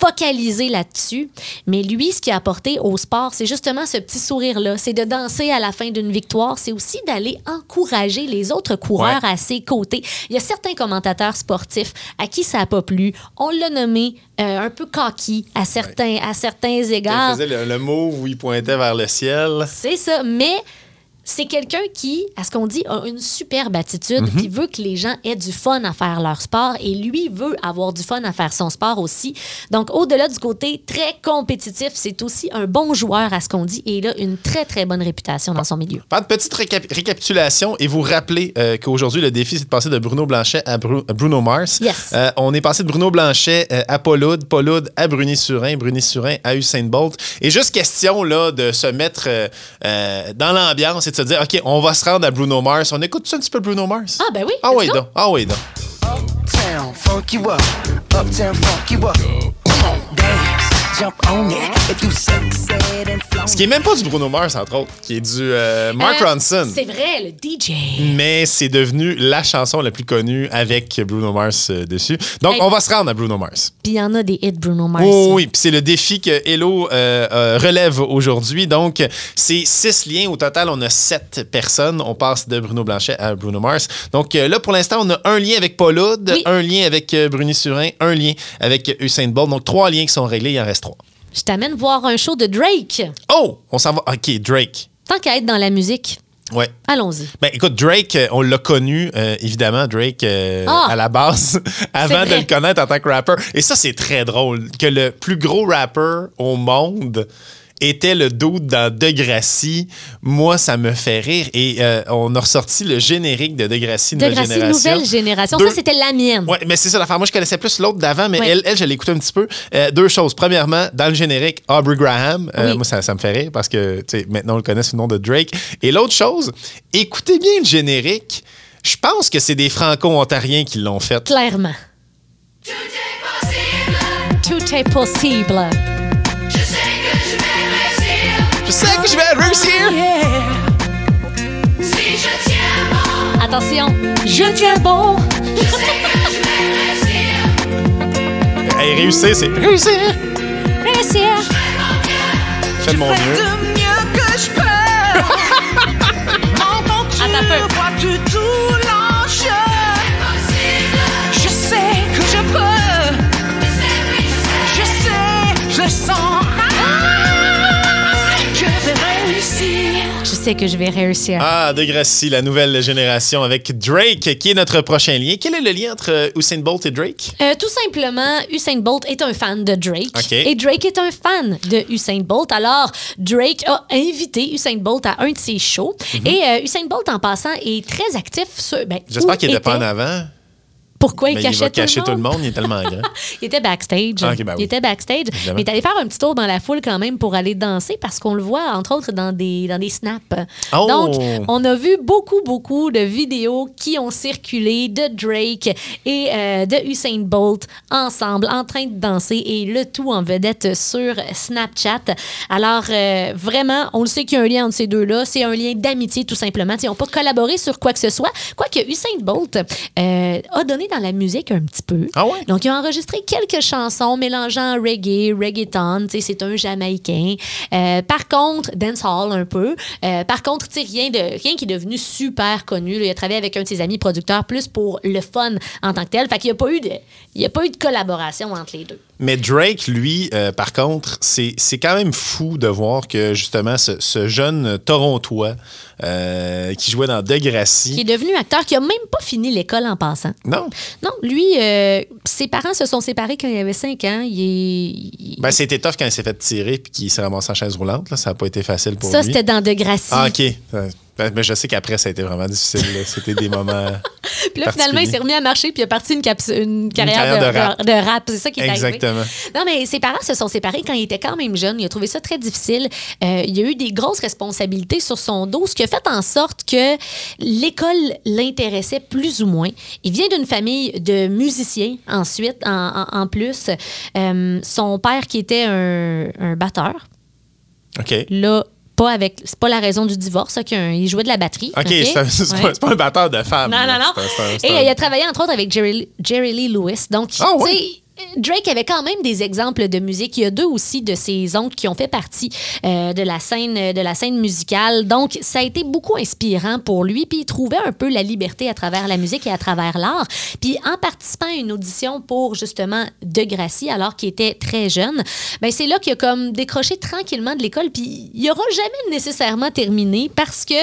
focalisés là-dessus. Mais lui, ce qu'il a apporté au sport, c'est justement ce petit sourire-là. C'est de danser à la fin d'une victoire. C'est aussi d'aller encourager les autres coureurs à ses côtés. Il y a certains commentateurs sportifs à qui ça n'a pas plu. On l'a nommé euh, un peu cocky à certains, à certains Il égards. faisait le, le move où il pointait vers le ciel. C'est ça. Mais c'est quelqu'un qui, à ce qu'on dit, a une superbe attitude, Mhm. qui veut que les gens aient du fun à faire leur sport et lui veut avoir du fun à faire son sport aussi. Donc, au-delà du côté très compétitif, c'est aussi un bon joueur à ce qu'on dit et il a une très, très bonne réputation dans son milieu. Faire de petite récap- récapitulation et vous rappeler euh, qu'aujourd'hui, le défi, c'est de passer de Bruno Blanchet à, Bru- à Bruno Mars. Yes. Euh, on est passé de Bruno Blanchet euh, à Pauloud, Pauloud à Bruni-Surin, Bruni-Surin à Usain Bolt. Et juste question là, de se mettre euh, euh, dans l'ambiance et de se dire, OK, on va se rendre à Bruno Mars. On écoute ça un petit peu Bruno Mars? Ah, ben oui. Ah oui, donc. Ah oui, donc. Uptown, funk you up. Uptown, funk you up. Come on, Ce qui est même pas du Bruno Mars, entre autres, qui est du euh, Mark Euh, Ronson. C'est vrai, le DJ. Mais c'est devenu la chanson la plus connue avec Bruno Mars euh, dessus. Donc, Hey. on va se rendre à Bruno Mars. Puis il y en a des hits Bruno Mars. Oh oui, puis c'est le défi que Hello euh, euh, relève aujourd'hui. Donc, c'est six liens. Au total, on a sept personnes. On passe de Bruno Blanchet à Bruno Mars. Donc euh, là, pour l'instant, on a un lien avec Paul Oud, Oui. un lien avec euh, Bruni Surin, un lien avec Usain Bolt. Donc, trois liens qui sont réglés. Il en reste trois. Je t'amène voir un show de Drake. Oh! On s'en va. OK, Drake. Tant qu'à être dans la musique, Ouais. allons-y. Ben, écoute, Drake, euh, on l'a connu, euh, évidemment, Drake, euh, Ah! à la base, avant de le connaître en tant que rappeur. Et ça, c'est très drôle, que le plus gros rappeur au monde était le dude dans Degrassi. Moi, ça me fait rire. Et euh, on a ressorti le générique de Degrassi, De nouvelle génération. nouvelle génération. Deux- Ça, c'était la mienne. Ouais, mais c'est ça l'affaire. Moi, je connaissais plus l'autre d'avant, mais Ouais. elle, elle, je écouté un petit peu. Euh, deux choses. Premièrement, dans le générique, Aubrey Graham. Euh, Oui. Moi, ça, ça me fait rire parce que, maintenant, on le connaît sous le nom de Drake. Et l'autre chose, écoutez bien le générique. Je pense que c'est des Franco-Ontariens qui l'ont fait. Clairement. Tout est possible. Je sais que je vais réussir. Attention, je tiens bon. Hey, réussir, c'est réussir. Réussir. Je fais de mon mieux. De mieux que je peux. M'entends-tu? Attends un peu. Vois-tu tout l'enjeu? Je sais que je peux. Je sais, je le sens. Pensais que je vais réussir. Ah, Degrassi, la nouvelle génération avec Drake, qui est notre prochain lien. Quel est le lien entre Usain Bolt et Drake? Euh, tout simplement, Usain Bolt est un fan de Drake OK. et Drake est un fan de Usain Bolt. Alors, Drake a invité Usain Bolt à un de ses shows et euh, Usain Bolt, en passant, est très actif sur. ben, Mhm. J'espère qu'il n'était pas en avant. Pourquoi il mais il cachait va tout cacher le tout le monde? il est tellement grand. Il était backstage. Ah, ben Il était backstage. Évidemment. Mais il est allé faire un petit tour dans la foule quand même pour aller danser parce qu'on le voit, entre autres, dans des, dans des snaps. Oh! Donc, on a vu beaucoup, beaucoup de vidéos qui ont circulé de Drake et euh, de Usain Bolt ensemble en train de danser et le tout en vedette sur Snapchat. Alors, euh, vraiment, on le sait qu'il y a un lien entre ces deux-là. C'est un lien d'amitié, tout simplement. Ils n'ont pas collaboré sur quoi que ce soit. Quoique Usain Bolt euh, a donné dans la musique un petit peu. Ah ouais? Donc, ils ont enregistré quelques chansons mélangeant reggae, reggaeton. C'est un Jamaïcain. Euh, par contre, dancehall un peu. Euh, par contre, rien, de, rien qui est devenu super connu. là. Il a travaillé avec un de ses amis producteurs plus pour le fun en tant que tel. Fait qu'il n'y a, pas eu de- il y a pas eu de collaboration entre les deux. Mais Drake, lui, euh, par contre, c'est c'est quand même fou de voir que justement ce, ce jeune Torontois euh, qui jouait dans Degrassi. Qui est devenu acteur, qui a même pas fini l'école en passant. Non, Non, lui, euh, ses parents se sont séparés quand il avait 5 ans. Il ben, c'était tough quand il s'est fait tirer puis qu'il s'est ramassé en chaise roulante. Là. Ça n'a pas été facile pour ça, lui. c'était dans Degrassi. Ah, OK. Euh, ben, mais je sais qu'après, ça a été vraiment difficile. C'était des moments. Puis là, finalement, il s'est remis à marcher puis il a parti une, carrière, carrière de, de rap. C'est ça qui est arrivé. Exactement. Non, mais ses parents se sont séparés quand il était quand même jeune. Il a trouvé ça très difficile. Euh, il a eu des grosses responsabilités sur son dos, ce qui a fait en sorte que l'école l'intéressait plus ou moins. Il vient d'une famille de musiciens, ensuite, en, en- en plus. Euh, son père, qui était un, un batteur, OK. là, pas avec. C'est pas la raison du divorce, ça, un- il jouait de la batterie. OK, c'est un- c'est Ouais. pas, un batteur de femmes. Non, non, non. Un- un- Et euh, il a travaillé entre autres avec Jerry, Jerry Lee Lewis. Donc, Ah, Drake avait quand même des exemples de musique. Il y a deux aussi de ses oncles qui ont fait partie euh, de, la scène, de la scène musicale. Donc, ça a été beaucoup inspirant pour lui. Puis, il trouvait un peu la liberté à travers la musique et à travers l'art. Puis, en participant à une audition pour justement Degrassi, alors qu'il était très jeune, ben c'est là qu'il a comme décroché tranquillement de l'école. Puis, il n'aura jamais nécessairement terminé parce que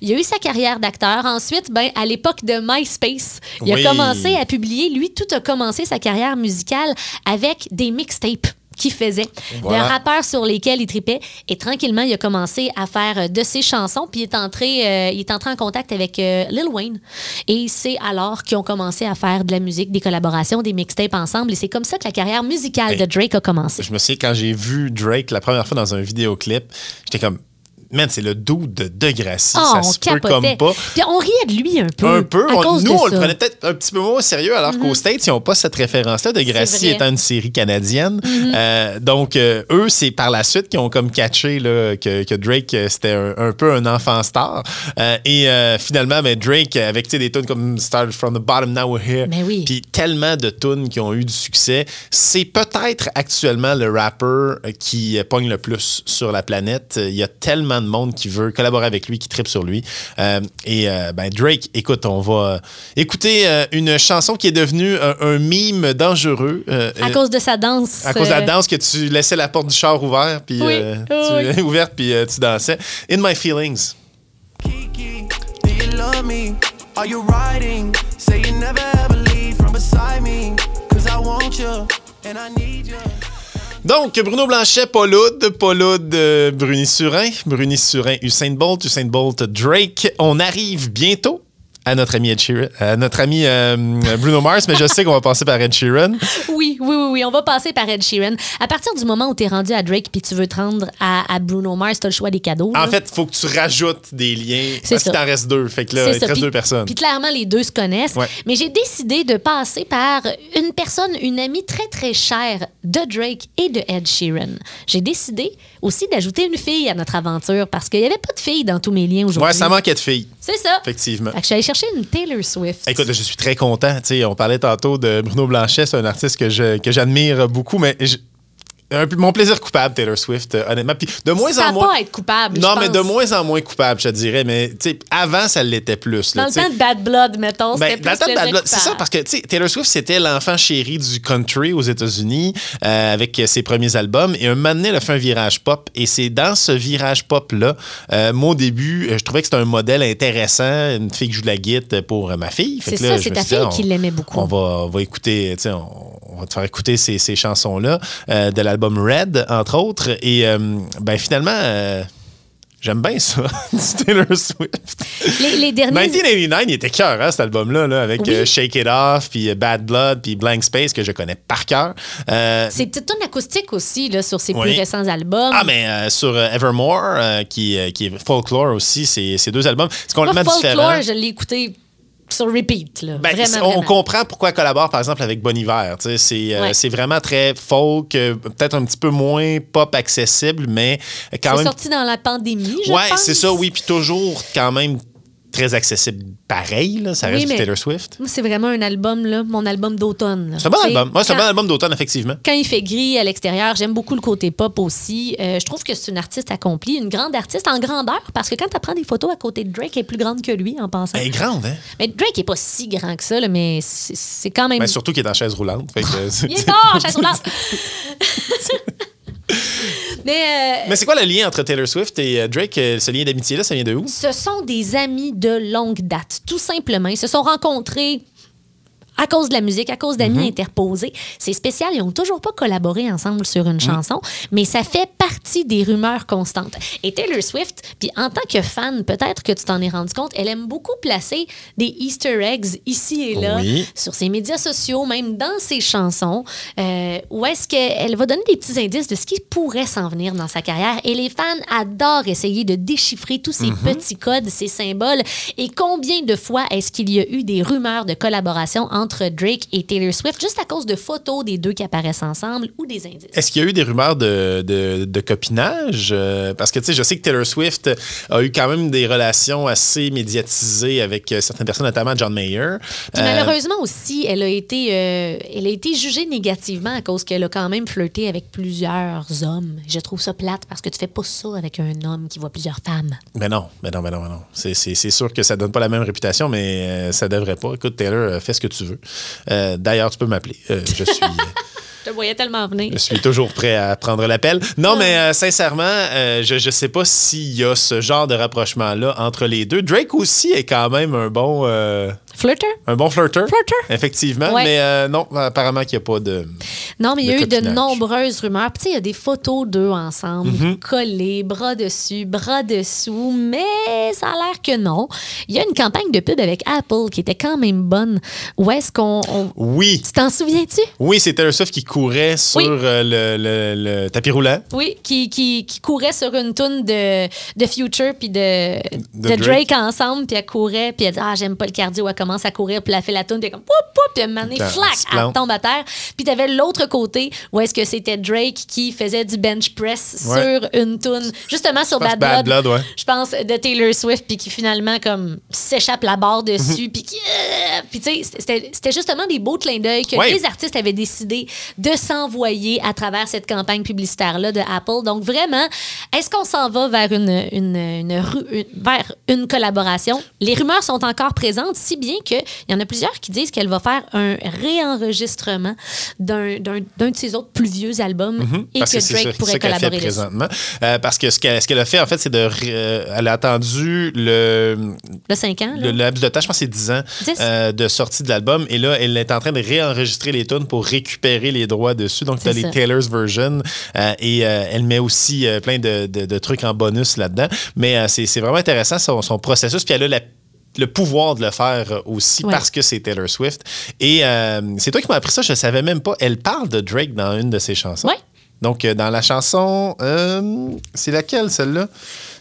il a eu sa carrière d'acteur. Ensuite, ben, à l'époque de MySpace, il Oui. a commencé à publier. Lui, tout a commencé sa carrière musicale avec des mixtapes qu'il faisait, Voilà. de rappeurs sur lesquels il tripait. Et tranquillement, il a commencé à faire euh, de ses chansons, puis il est entré, euh, il est entré en contact avec euh, Lil Wayne. Et c'est alors qu'ils ont commencé à faire de la musique, des collaborations, des mixtapes ensemble. Et c'est comme ça que la carrière musicale Hey. de Drake a commencé. Je me souviens quand j'ai vu Drake la première fois dans un vidéoclip, j'étais comme, man, c'est le dude de Degrassi. Oh, ça se peut comme pas. Puis on riait de lui un peu. Un peu. à On- cause nous, de on le prenait peut-être un petit peu moins au sérieux, alors qu'aux States, ils n'ont pas cette référence-là. De Gracie C'est vrai. étant une série canadienne. Euh, donc, euh, eux, c'est par la suite qu'ils ont comme catché là, que, que Drake, euh, c'était un, un peu un enfant star. Euh, et finalement, ben, Drake, avec des tunes comme Started from the Bottom, Now We're Here. Mais oui. Puis tellement de tunes qui ont eu du succès. C'est peut-être actuellement le rapper qui pogne le plus sur la planète. Il y a tellement de monde qui veut collaborer avec lui, qui tripe sur lui. Euh, et euh, ben Drake, écoute, on va euh, écouter euh, une chanson qui est devenue un, un mime dangereux. euh, À euh, cause de sa danse. à cause de la danse que tu laissais la porte du char ouverte puis Oui, euh, oui. tu- ouverte puis euh, tu dansais. In My Feelings. Kiki, do you love me? Are you riding? Say you never ever leave from beside me. Cause I want you and I need you. Donc, Bruno Blanchet, Paul Oud, Paul Oud, euh, Bruni Surin, Bruni Surin, Usain Bolt, Usain Bolt, Drake. On arrive bientôt à notre ami Ed Sheeran, à notre ami euh, Bruno Mars, mais je sais qu'on va passer par Ed Sheeran. Oui, oui, oui, oui. On va passer par Ed Sheeran. À partir du moment où tu es rendu à Drake puis tu veux te rendre à, à Bruno Mars, tu as le choix des cadeaux. En là. fait, il faut que tu rajoutes des liens. Parce qu'il t'en reste deux. Fait que là, il te reste deux personnes. Puis clairement, les deux se connaissent. Ouais. Mais j'ai décidé de passer par une personne, une amie très, très chère de Drake et de Ed Sheeran. J'ai décidé aussi d'ajouter une fille à notre aventure parce qu'il n'y avait pas de fille dans tous mes liens aujourd'hui. Ouais, ça manquait de filles, C'est ça. effectivement. Fait que je suis allée chercher une Taylor Swift. Écoute, je suis très content. Tu sais, on parlait tantôt de Bruno Blanchet, c'est un artiste que je- que j'admire beaucoup, mais un mon plaisir coupable, Taylor Swift, euh, honnêtement. Puis de moins Ça en moins. pas être coupable, Non, je mais pense. de moins en moins coupable, je te dirais. Mais tu sais, avant, ça l'était plus. là, Dans le temps de Bad Blood, mettons, Ben, c'était dans le plus temps de Bad Blood, c'est ça, parce que tu sais, Taylor Swift, c'était l'enfant chéri du country aux États-Unis euh, avec ses premiers albums. Et un moment donné, elle a fait un virage pop. Et c'est dans ce virage pop-là, euh, moi, au début, je trouvais que c'était un modèle intéressant, une fille qui joue de la guitare pour ma fille. C'est que ça, je c'est ta dit, fille qui l'aimait beaucoup. On va, on va écouter, tu sais, on, on va te faire écouter ces, ces chansons-là de l'album Red, entre autres. Et euh, ben finalement, euh, j'aime bien ça, du Taylor Swift. Les, les derniers. 1989, il était cœur, hein, cet album-là, là, avec Oui. euh, Shake It Off, puis Bad Blood, puis Blank Space, que je connais par cœur. Euh, C'est une acoustique aussi là, sur ses Oui. plus récents albums. ah, mais euh, sur Evermore, qui, qui est Folklore aussi, c'est deux albums. C'est Moi, complètement Folklore, différent. je l'ai écouté sur repeat. Là. Ben, vraiment, c'est- vraiment. on comprend pourquoi elle collabore, par exemple, avec Bon Iver. tu sais, C'est euh, Ouais. c'est vraiment très folk, euh, peut-être un petit peu moins pop accessible, mais quand C'est même. sorti dans la pandémie, je ouais, pense. c'est ça, oui. Puis toujours quand même très accessible pareil. Là, ça Oui, reste du mais- Taylor Swift. Moi, c'est vraiment un album, là, mon album d'automne. C'est un bon album. Ouais, c'est un bon album d'automne, effectivement. Quand il fait gris à l'extérieur, j'aime beaucoup le côté pop aussi. Euh, je trouve que c'est une artiste accomplie, une grande artiste en grandeur, parce que quand tu prends des photos à côté de Drake, elle est plus grande que lui en pensant. Elle est grande, hein? Mais Drake est pas si grand que ça, là, mais c'est quand même. Ben, surtout qu'il est en chaise roulante. Fait que, Il est mort, chasse roulante. mais euh, Mais c'est quoi le lien entre Taylor Swift et euh, Drake? Euh, Ce lien d'amitié-là, ça vient de où? ce sont des amis de longue date, tout simplement. Ils se sont rencontrés à cause de la musique, à cause d'amis Mhm. interposés. C'est spécial, ils n'ont toujours pas collaboré ensemble sur Mhm. une chanson, mais ça fait partie des rumeurs constantes. Et Taylor Swift, puis en tant que fan, peut-être que tu t'en es rendu compte, elle aime beaucoup placer des Easter eggs ici et là Oui. sur ses médias sociaux, même dans ses chansons, euh, où est-ce qu'elle va donner des petits indices de ce qui pourrait s'en venir dans sa carrière. Et les fans adorent essayer de déchiffrer tous ces petits codes, ces symboles. Et combien de fois est-ce qu'il y a eu des rumeurs de collaboration entre Drake et Taylor Swift juste à cause de photos des deux qui apparaissent ensemble ou des indices? Est-ce qu'il y a eu des rumeurs de, de, de copinage? Euh, parce que, tu sais, je sais que Taylor Swift a eu quand même des relations assez médiatisées avec euh, certaines personnes, notamment John Mayer. Puis Euh, malheureusement aussi, elle a été, elle a été jugée négativement à cause qu'elle a quand même flirté avec plusieurs hommes. Je trouve ça plate parce que tu fais pas ça avec un homme qui voit plusieurs femmes. Ben non, ben non, ben non, ben non. C'est, sûr que ça donne pas la même réputation, mais ça devrait pas. Écoute, Taylor, fais ce que tu veux. Euh, d'ailleurs, tu peux m'appeler. Euh, je suis. Je te voyais tellement venir. Je suis toujours prêt à prendre l'appel. Non, mais euh, sincèrement, euh, je ne sais pas s'il y a ce genre de rapprochement-là entre les deux. Drake aussi est quand même un bon, euh, Flirter? un bon flirteur. Flirteur. Effectivement. Ouais. Mais euh, non, apparemment qu'il n'y a pas de. Non, mais il y a eu de nombreuses rumeurs. Puis, tu sais, il y a des photos d'eux ensemble, Mhm. collés, bras dessus, bras dessous, mais ça a l'air que non. Il y a une campagne de pub avec Apple qui était quand même bonne. Où est-ce qu'on. on- Oui. Tu t'en souviens-tu? Oui, c'est Taylor Swift qui courait sur Oui. euh, le, le- le tapis roulant. Oui, qui, qui, qui courait sur une toune de, de Future puis de, De de Drake. Drake. ensemble, puis elle courait, puis elle dit Ah, j'aime pas le cardio. Commence à courir, puis elle fait la toune, puis elle est comme Poup, poup, puis elle flac, elle tombe à terre. Puis t'avais l'autre côté où est-ce que c'était Drake qui faisait du bench press Ouais. sur une toune, justement sur Bad Blood. Bad Blood, ouais. Je pense de Taylor Swift, puis qui finalement comme s'échappe la barre dessus, Mhm. puis qui. euh, Puis tu sais, c'était justement des beaux clins d'œil que Ouais. les artistes avaient décidé de s'envoyer à travers cette campagne publicitaire-là de Apple. Donc, vraiment, est-ce qu'on s'en va vers une, une, une- vers une collaboration? Les rumeurs sont encore présentes, si bien qu'il y en a plusieurs qui disent qu'elle va faire un réenregistrement d'un de ses autres plus vieux albums et Mhm. Parce que Drake pourrait fait collaborer dessus. présentement. Euh, parce que ce qu'elle, a fait, en fait, c'est de. euh, elle a attendu le, Le 5 ans, le, le laps de temps, je pense que c'est 10 ans 10. euh, de sortie de l'album. Et là, elle est en train de réenregistrer les tunes pour récupérer les droits dessus. Donc, tu as les. Taylor's version. et elle met aussi plein de, de- de trucs en bonus là-dedans. Mais c'est, c'est vraiment intéressant son, son processus. Puis elle a la- le pouvoir de le faire euh, aussi Ouais. parce que c'est Taylor Swift. Et euh, c'est toi qui m'as appris ça, je ne savais même pas. Elle parle de Drake dans une de ses chansons. Ouais. Donc, euh, dans la chanson, euh, c'est laquelle celle-là?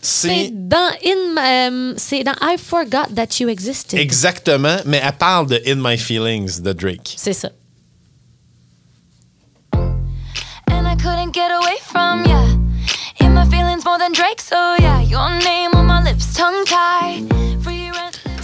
C'est dans, In My- euh, c'est dans I Forgot That You Existed. Exactement, mais elle parle de In My Feelings de Drake. C'est ça. and I couldn't get away from ya. In my feelings more than Drake, so yeah, your name on my lips, tongue tied.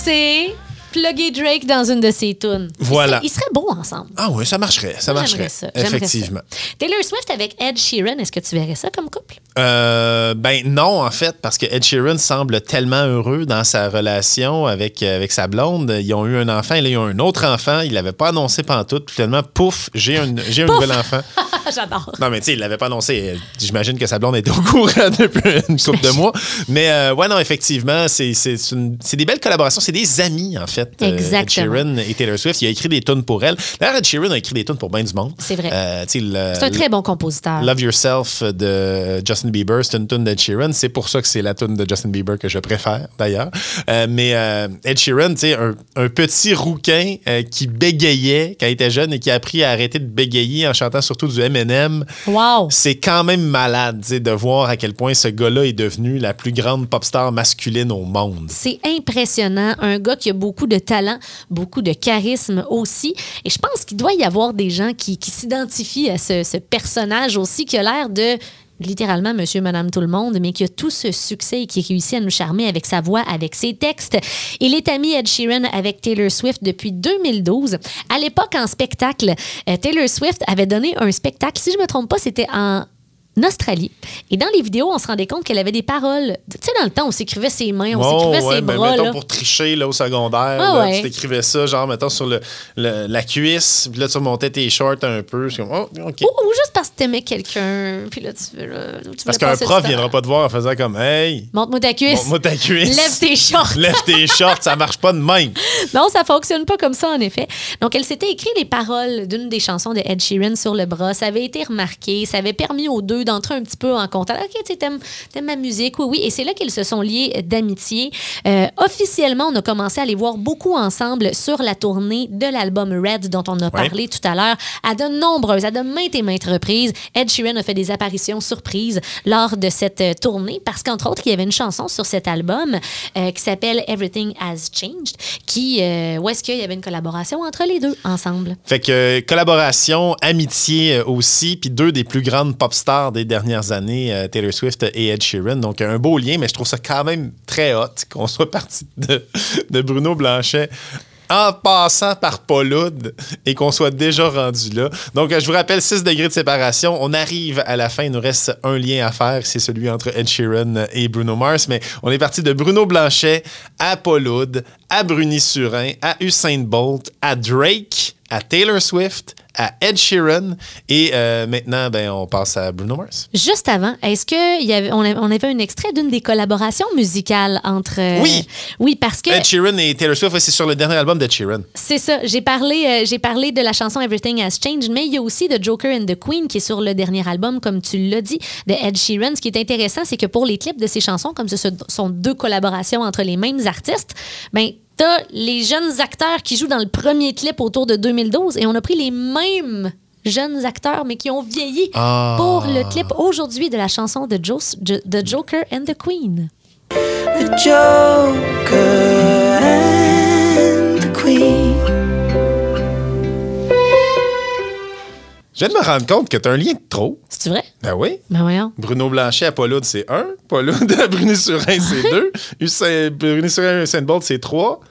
see. Plugger Drake dans une de ses tunes. Ils Voilà. seraient- Ils seraient beaux ensemble. Ah oui, ça marcherait. Ça Moi, marcherait. ça, Effectivement. ça. Taylor Swift avec Ed Sheeran, est-ce que tu verrais ça comme couple? Euh, ben non, en fait, parce que Ed Sheeran semble tellement heureux dans sa relation avec, euh, avec sa blonde. Ils ont eu un enfant, et là, ils ont un autre enfant. Il l'avait pas annoncé pantoute. Puis finalement, pouf, j'ai un, j'ai un nouvel enfant. J'adore. Non, mais tu sais, il l'avait pas annoncé. J'imagine que sa blonde était au courant depuis une couple de mois. Mais euh, ouais, non, effectivement, c'est c'est une- c'est des belles collaborations. C'est des amis, en fait. Euh, Ed. Sheeran et Taylor Swift. Il a écrit des tunes pour elle. D'ailleurs, Ed Sheeran a écrit des tunes pour bien du monde. C'est vrai. Euh, C'est un très bon compositeur. Love Yourself de Justin Bieber, c'est une tune d'Ed Sheeran. C'est pour ça que c'est la tune de Justin Bieber que je préfère, d'ailleurs. Euh, mais Ed Sheeran, tu sais, un, un petit rouquin qui bégayait quand il était jeune et qui a appris à arrêter de bégayer en chantant surtout du Eminem. Wow. C'est quand même malade, de voir à quel point ce gars-là est devenu la plus grande pop star masculine au monde. C'est impressionnant. Un gars qui a beaucoup de talent, beaucoup de charisme aussi. Et je pense qu'il doit y avoir des gens qui, qui s'identifient à ce, ce personnage aussi qui a l'air de littéralement monsieur, madame, tout le monde, mais qui a tout ce succès et qui réussit à nous charmer avec sa voix, avec ses textes. Il est ami Ed Sheeran avec Taylor Swift depuis 2012. À l'époque, en spectacle, euh, Taylor Swift avait donné un spectacle, si je me trompe pas, c'était en Australie. Et dans les vidéos, on se rendait compte qu'elle avait des paroles. Tu sais, dans le temps, on s'écrivait ses mains, on Oh, s'écrivait ouais, ses ben, bras. mettons là. pour tricher là, au secondaire, Ah là, ouais. tu t'écrivais ça, genre, mettons, sur le, le- la cuisse, puis là, tu remontais tes shorts un peu. Comme, oh. Ou, ou juste parce que t'aimais quelqu'un, puis là, tu veux. là, tu Parce qu'un prof temps. viendra pas te voir en faisant comme, hey, Montre-moi ta cuisse. montre-moi ta cuisse. Lève tes shorts. Lève tes shorts, ça marche pas de même. Non, ça fonctionne pas comme ça, en effet. Donc, elle s'était écrit les paroles d'une des chansons de Ed Sheeran sur le bras. Ça avait été remarqué. Ça avait permis aux deux d'entrer un petit peu en contact. OK, tu t'aimes, t'aimes ma musique. Oui, oui. Et c'est là qu'ils se sont liés d'amitié. Euh, officiellement, on a commencé à les voir beaucoup ensemble sur la tournée de l'album Red, dont on a parlé tout à l'heure, à de nombreuses, à de maintes et maintes reprises. Ed Sheeran a fait des apparitions surprises lors de cette euh, tournée parce qu'entre autres, il y avait une chanson sur cet album euh, qui s'appelle Everything Has Changed, qui, euh, où est-ce qu'il y avait une collaboration entre les deux ensemble. Fait que collaboration, amitié aussi, puis deux des plus grandes pop stars des dernières années, euh, Taylor Swift et Ed Sheeran. Donc un beau lien, mais je trouve ça quand même très hot qu'on soit parti de, Bruno Blanchet en passant par Pauloud et qu'on soit déjà rendu là. Donc, euh, je vous rappelle, 6 degrés de séparation. On arrive à la fin. Il nous reste un lien à faire. C'est celui entre Ed Sheeran et Bruno Mars. Mais on est parti de Bruno Blanchet à Pauloud, à Bruni Surin, à Usain Bolt, à Drake, à Taylor Swift, à Ed Sheeran. Et euh, maintenant, ben, on passe à Bruno Mars. Juste avant, est-ce qu'on avait, on avait un extrait d'une des collaborations musicales entre. euh, Oui. Oui, parce que. Ed Sheeran et Taylor Swift, c'est sur le dernier album d'Ed Sheeran. C'est ça. J'ai parlé, euh, j'ai parlé de la chanson Everything Has Changed, mais il y a aussi de Joker and the Queen qui est sur le dernier album, comme tu l'as dit, de Ed Sheeran. Ce qui est intéressant, c'est que pour les clips de ces chansons, comme ce sont deux collaborations entre les mêmes artistes, ben t'as les jeunes acteurs qui jouent dans le premier clip autour de 2012 et on a pris les mêmes jeunes acteurs, mais qui ont vieilli Ah. pour le clip aujourd'hui de la chanson de, Jos- de Joker and the Queen. The Joker Je viens de me rendre compte que tu as un lien de trop. C'est vrai? Ben oui. Ben voyons. Bruno Blanchet à Pauloud, c'est 1. Pauloud à Bruni-Surin, c'est 2. Usain, Bruni-Surin à Usain Bolt, c'est 3.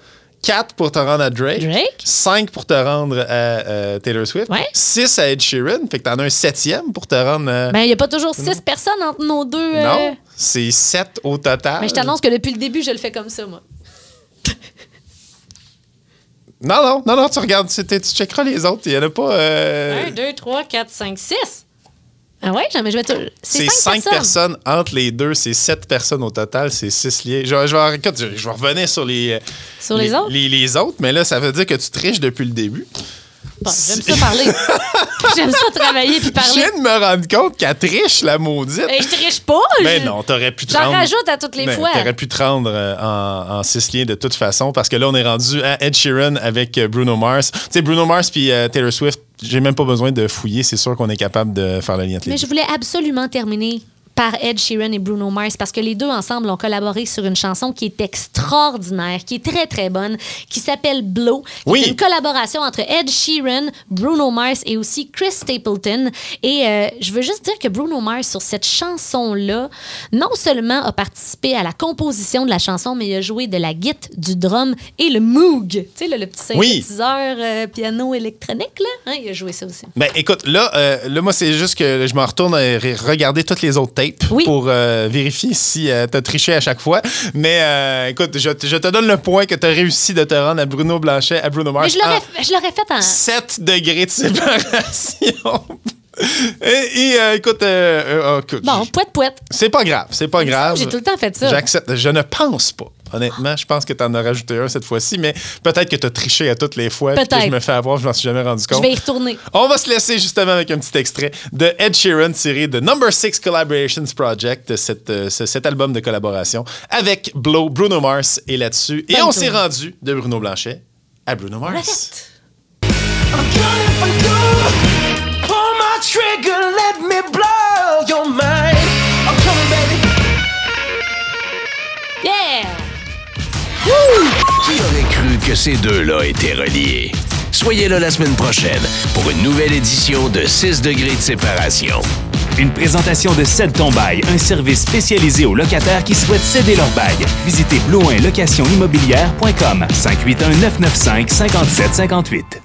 4 pour te rendre à Drake. Drake. 5 pour te rendre à euh, Taylor Swift. Ouais. 6 à Ed Sheeran. Fait que t'en as un septième pour te rendre à... Ben, il n'y a pas toujours six personnes entre nos deux. euh, non, c'est 7 au total. Mais je t'annonce que depuis le début, je le fais comme ça, moi. Non, non, non, non, tu regardes, tu, checkeras les autres. Il n'y en a pas... euh, 1, 2, 3, 4, 5, 6. Ah ouais, jamais je vais tout. C'est 5 personnes. entre les deux, c'est 7 personnes au total, c'est 6 liés. Je, je vais, écoute, je, je vais revenir sur les, Sur les autres? Les, les autres, mais là, ça veut dire que tu triches depuis le début. Bon, J'aime ça parler. J'aime ça travailler puis Je parler. viens de me rendre compte qu'elle triche, la maudite. Et je triche pas. Ben je- non, t'aurais pu te J'en rendre. rajoute à toutes les Ben, fois. T'aurais pu te rendre euh, en, en six liens de toute façon, parce que là, on est rendu à Ed Sheeran avec euh, Bruno Mars. Tu sais, Bruno Mars puis euh, Taylor Swift, j'ai même pas besoin de fouiller, c'est sûr qu'on est capable de faire le lien Mais je voulais absolument terminer par Ed Sheeran et Bruno Mars parce que les deux ensemble ont collaboré sur une chanson qui est extraordinaire, qui est très très bonne, qui s'appelle Blow. qui Oui. est une collaboration entre Ed Sheeran, Bruno Mars et aussi Chris Stapleton. Et euh, je veux juste dire que Bruno Mars sur cette chanson-là, non seulement a participé à la composition de la chanson, mais il a joué de la guitare, du drum et le Moog. Tu sais, le, le petit Oui. synthétiseur euh, piano électronique, là. Hein, il a joué ça aussi. Ben écoute, là, euh, là moi, c'est juste que je me retourne à re- regarder toutes les autres Oui. pour euh, vérifier si tu t'as triché à chaque fois. Mais euh, écoute, je, te- je te donne le point que t'as réussi de te rendre à Bruno Blanchet, à Bruno Mars. Mais je l'aurais fait en. 7 degrés de séparation. et et, euh, écoute, euh, euh, écoute, Bon, poète poète. c'est pas grave, c'est pas grave. J'ai tout le temps fait ça. J'accepte. Je ne pense pas. Honnêtement, je pense que tu en as rajouté un cette fois-ci, mais peut-être que tu as triché à toutes les fois. puis que Peut-être. je me fais avoir, je m'en suis jamais rendu Je compte. vais y retourner. On va se laisser justement avec un petit extrait de Ed Sheeran tiré de Number 6 Collaborations Project, cette, euh, ce- cet album de collaboration avec Blow, Bruno Mars est là-dessus. Et on s'est rendu de Bruno Blanchet à Bruno Mars. Trigger, let me blow your mind. I'm coming, baby. Yeah! Qui aurait cru que ces deux-là étaient reliés? Soyez là la semaine prochaine pour une nouvelle édition de 6 degrés de séparation. Une présentation de Cède ton bail, un service spécialisé aux locataires qui souhaitent céder leur bail. Visitez blouinlocationimmobilière.com 581 995 5758.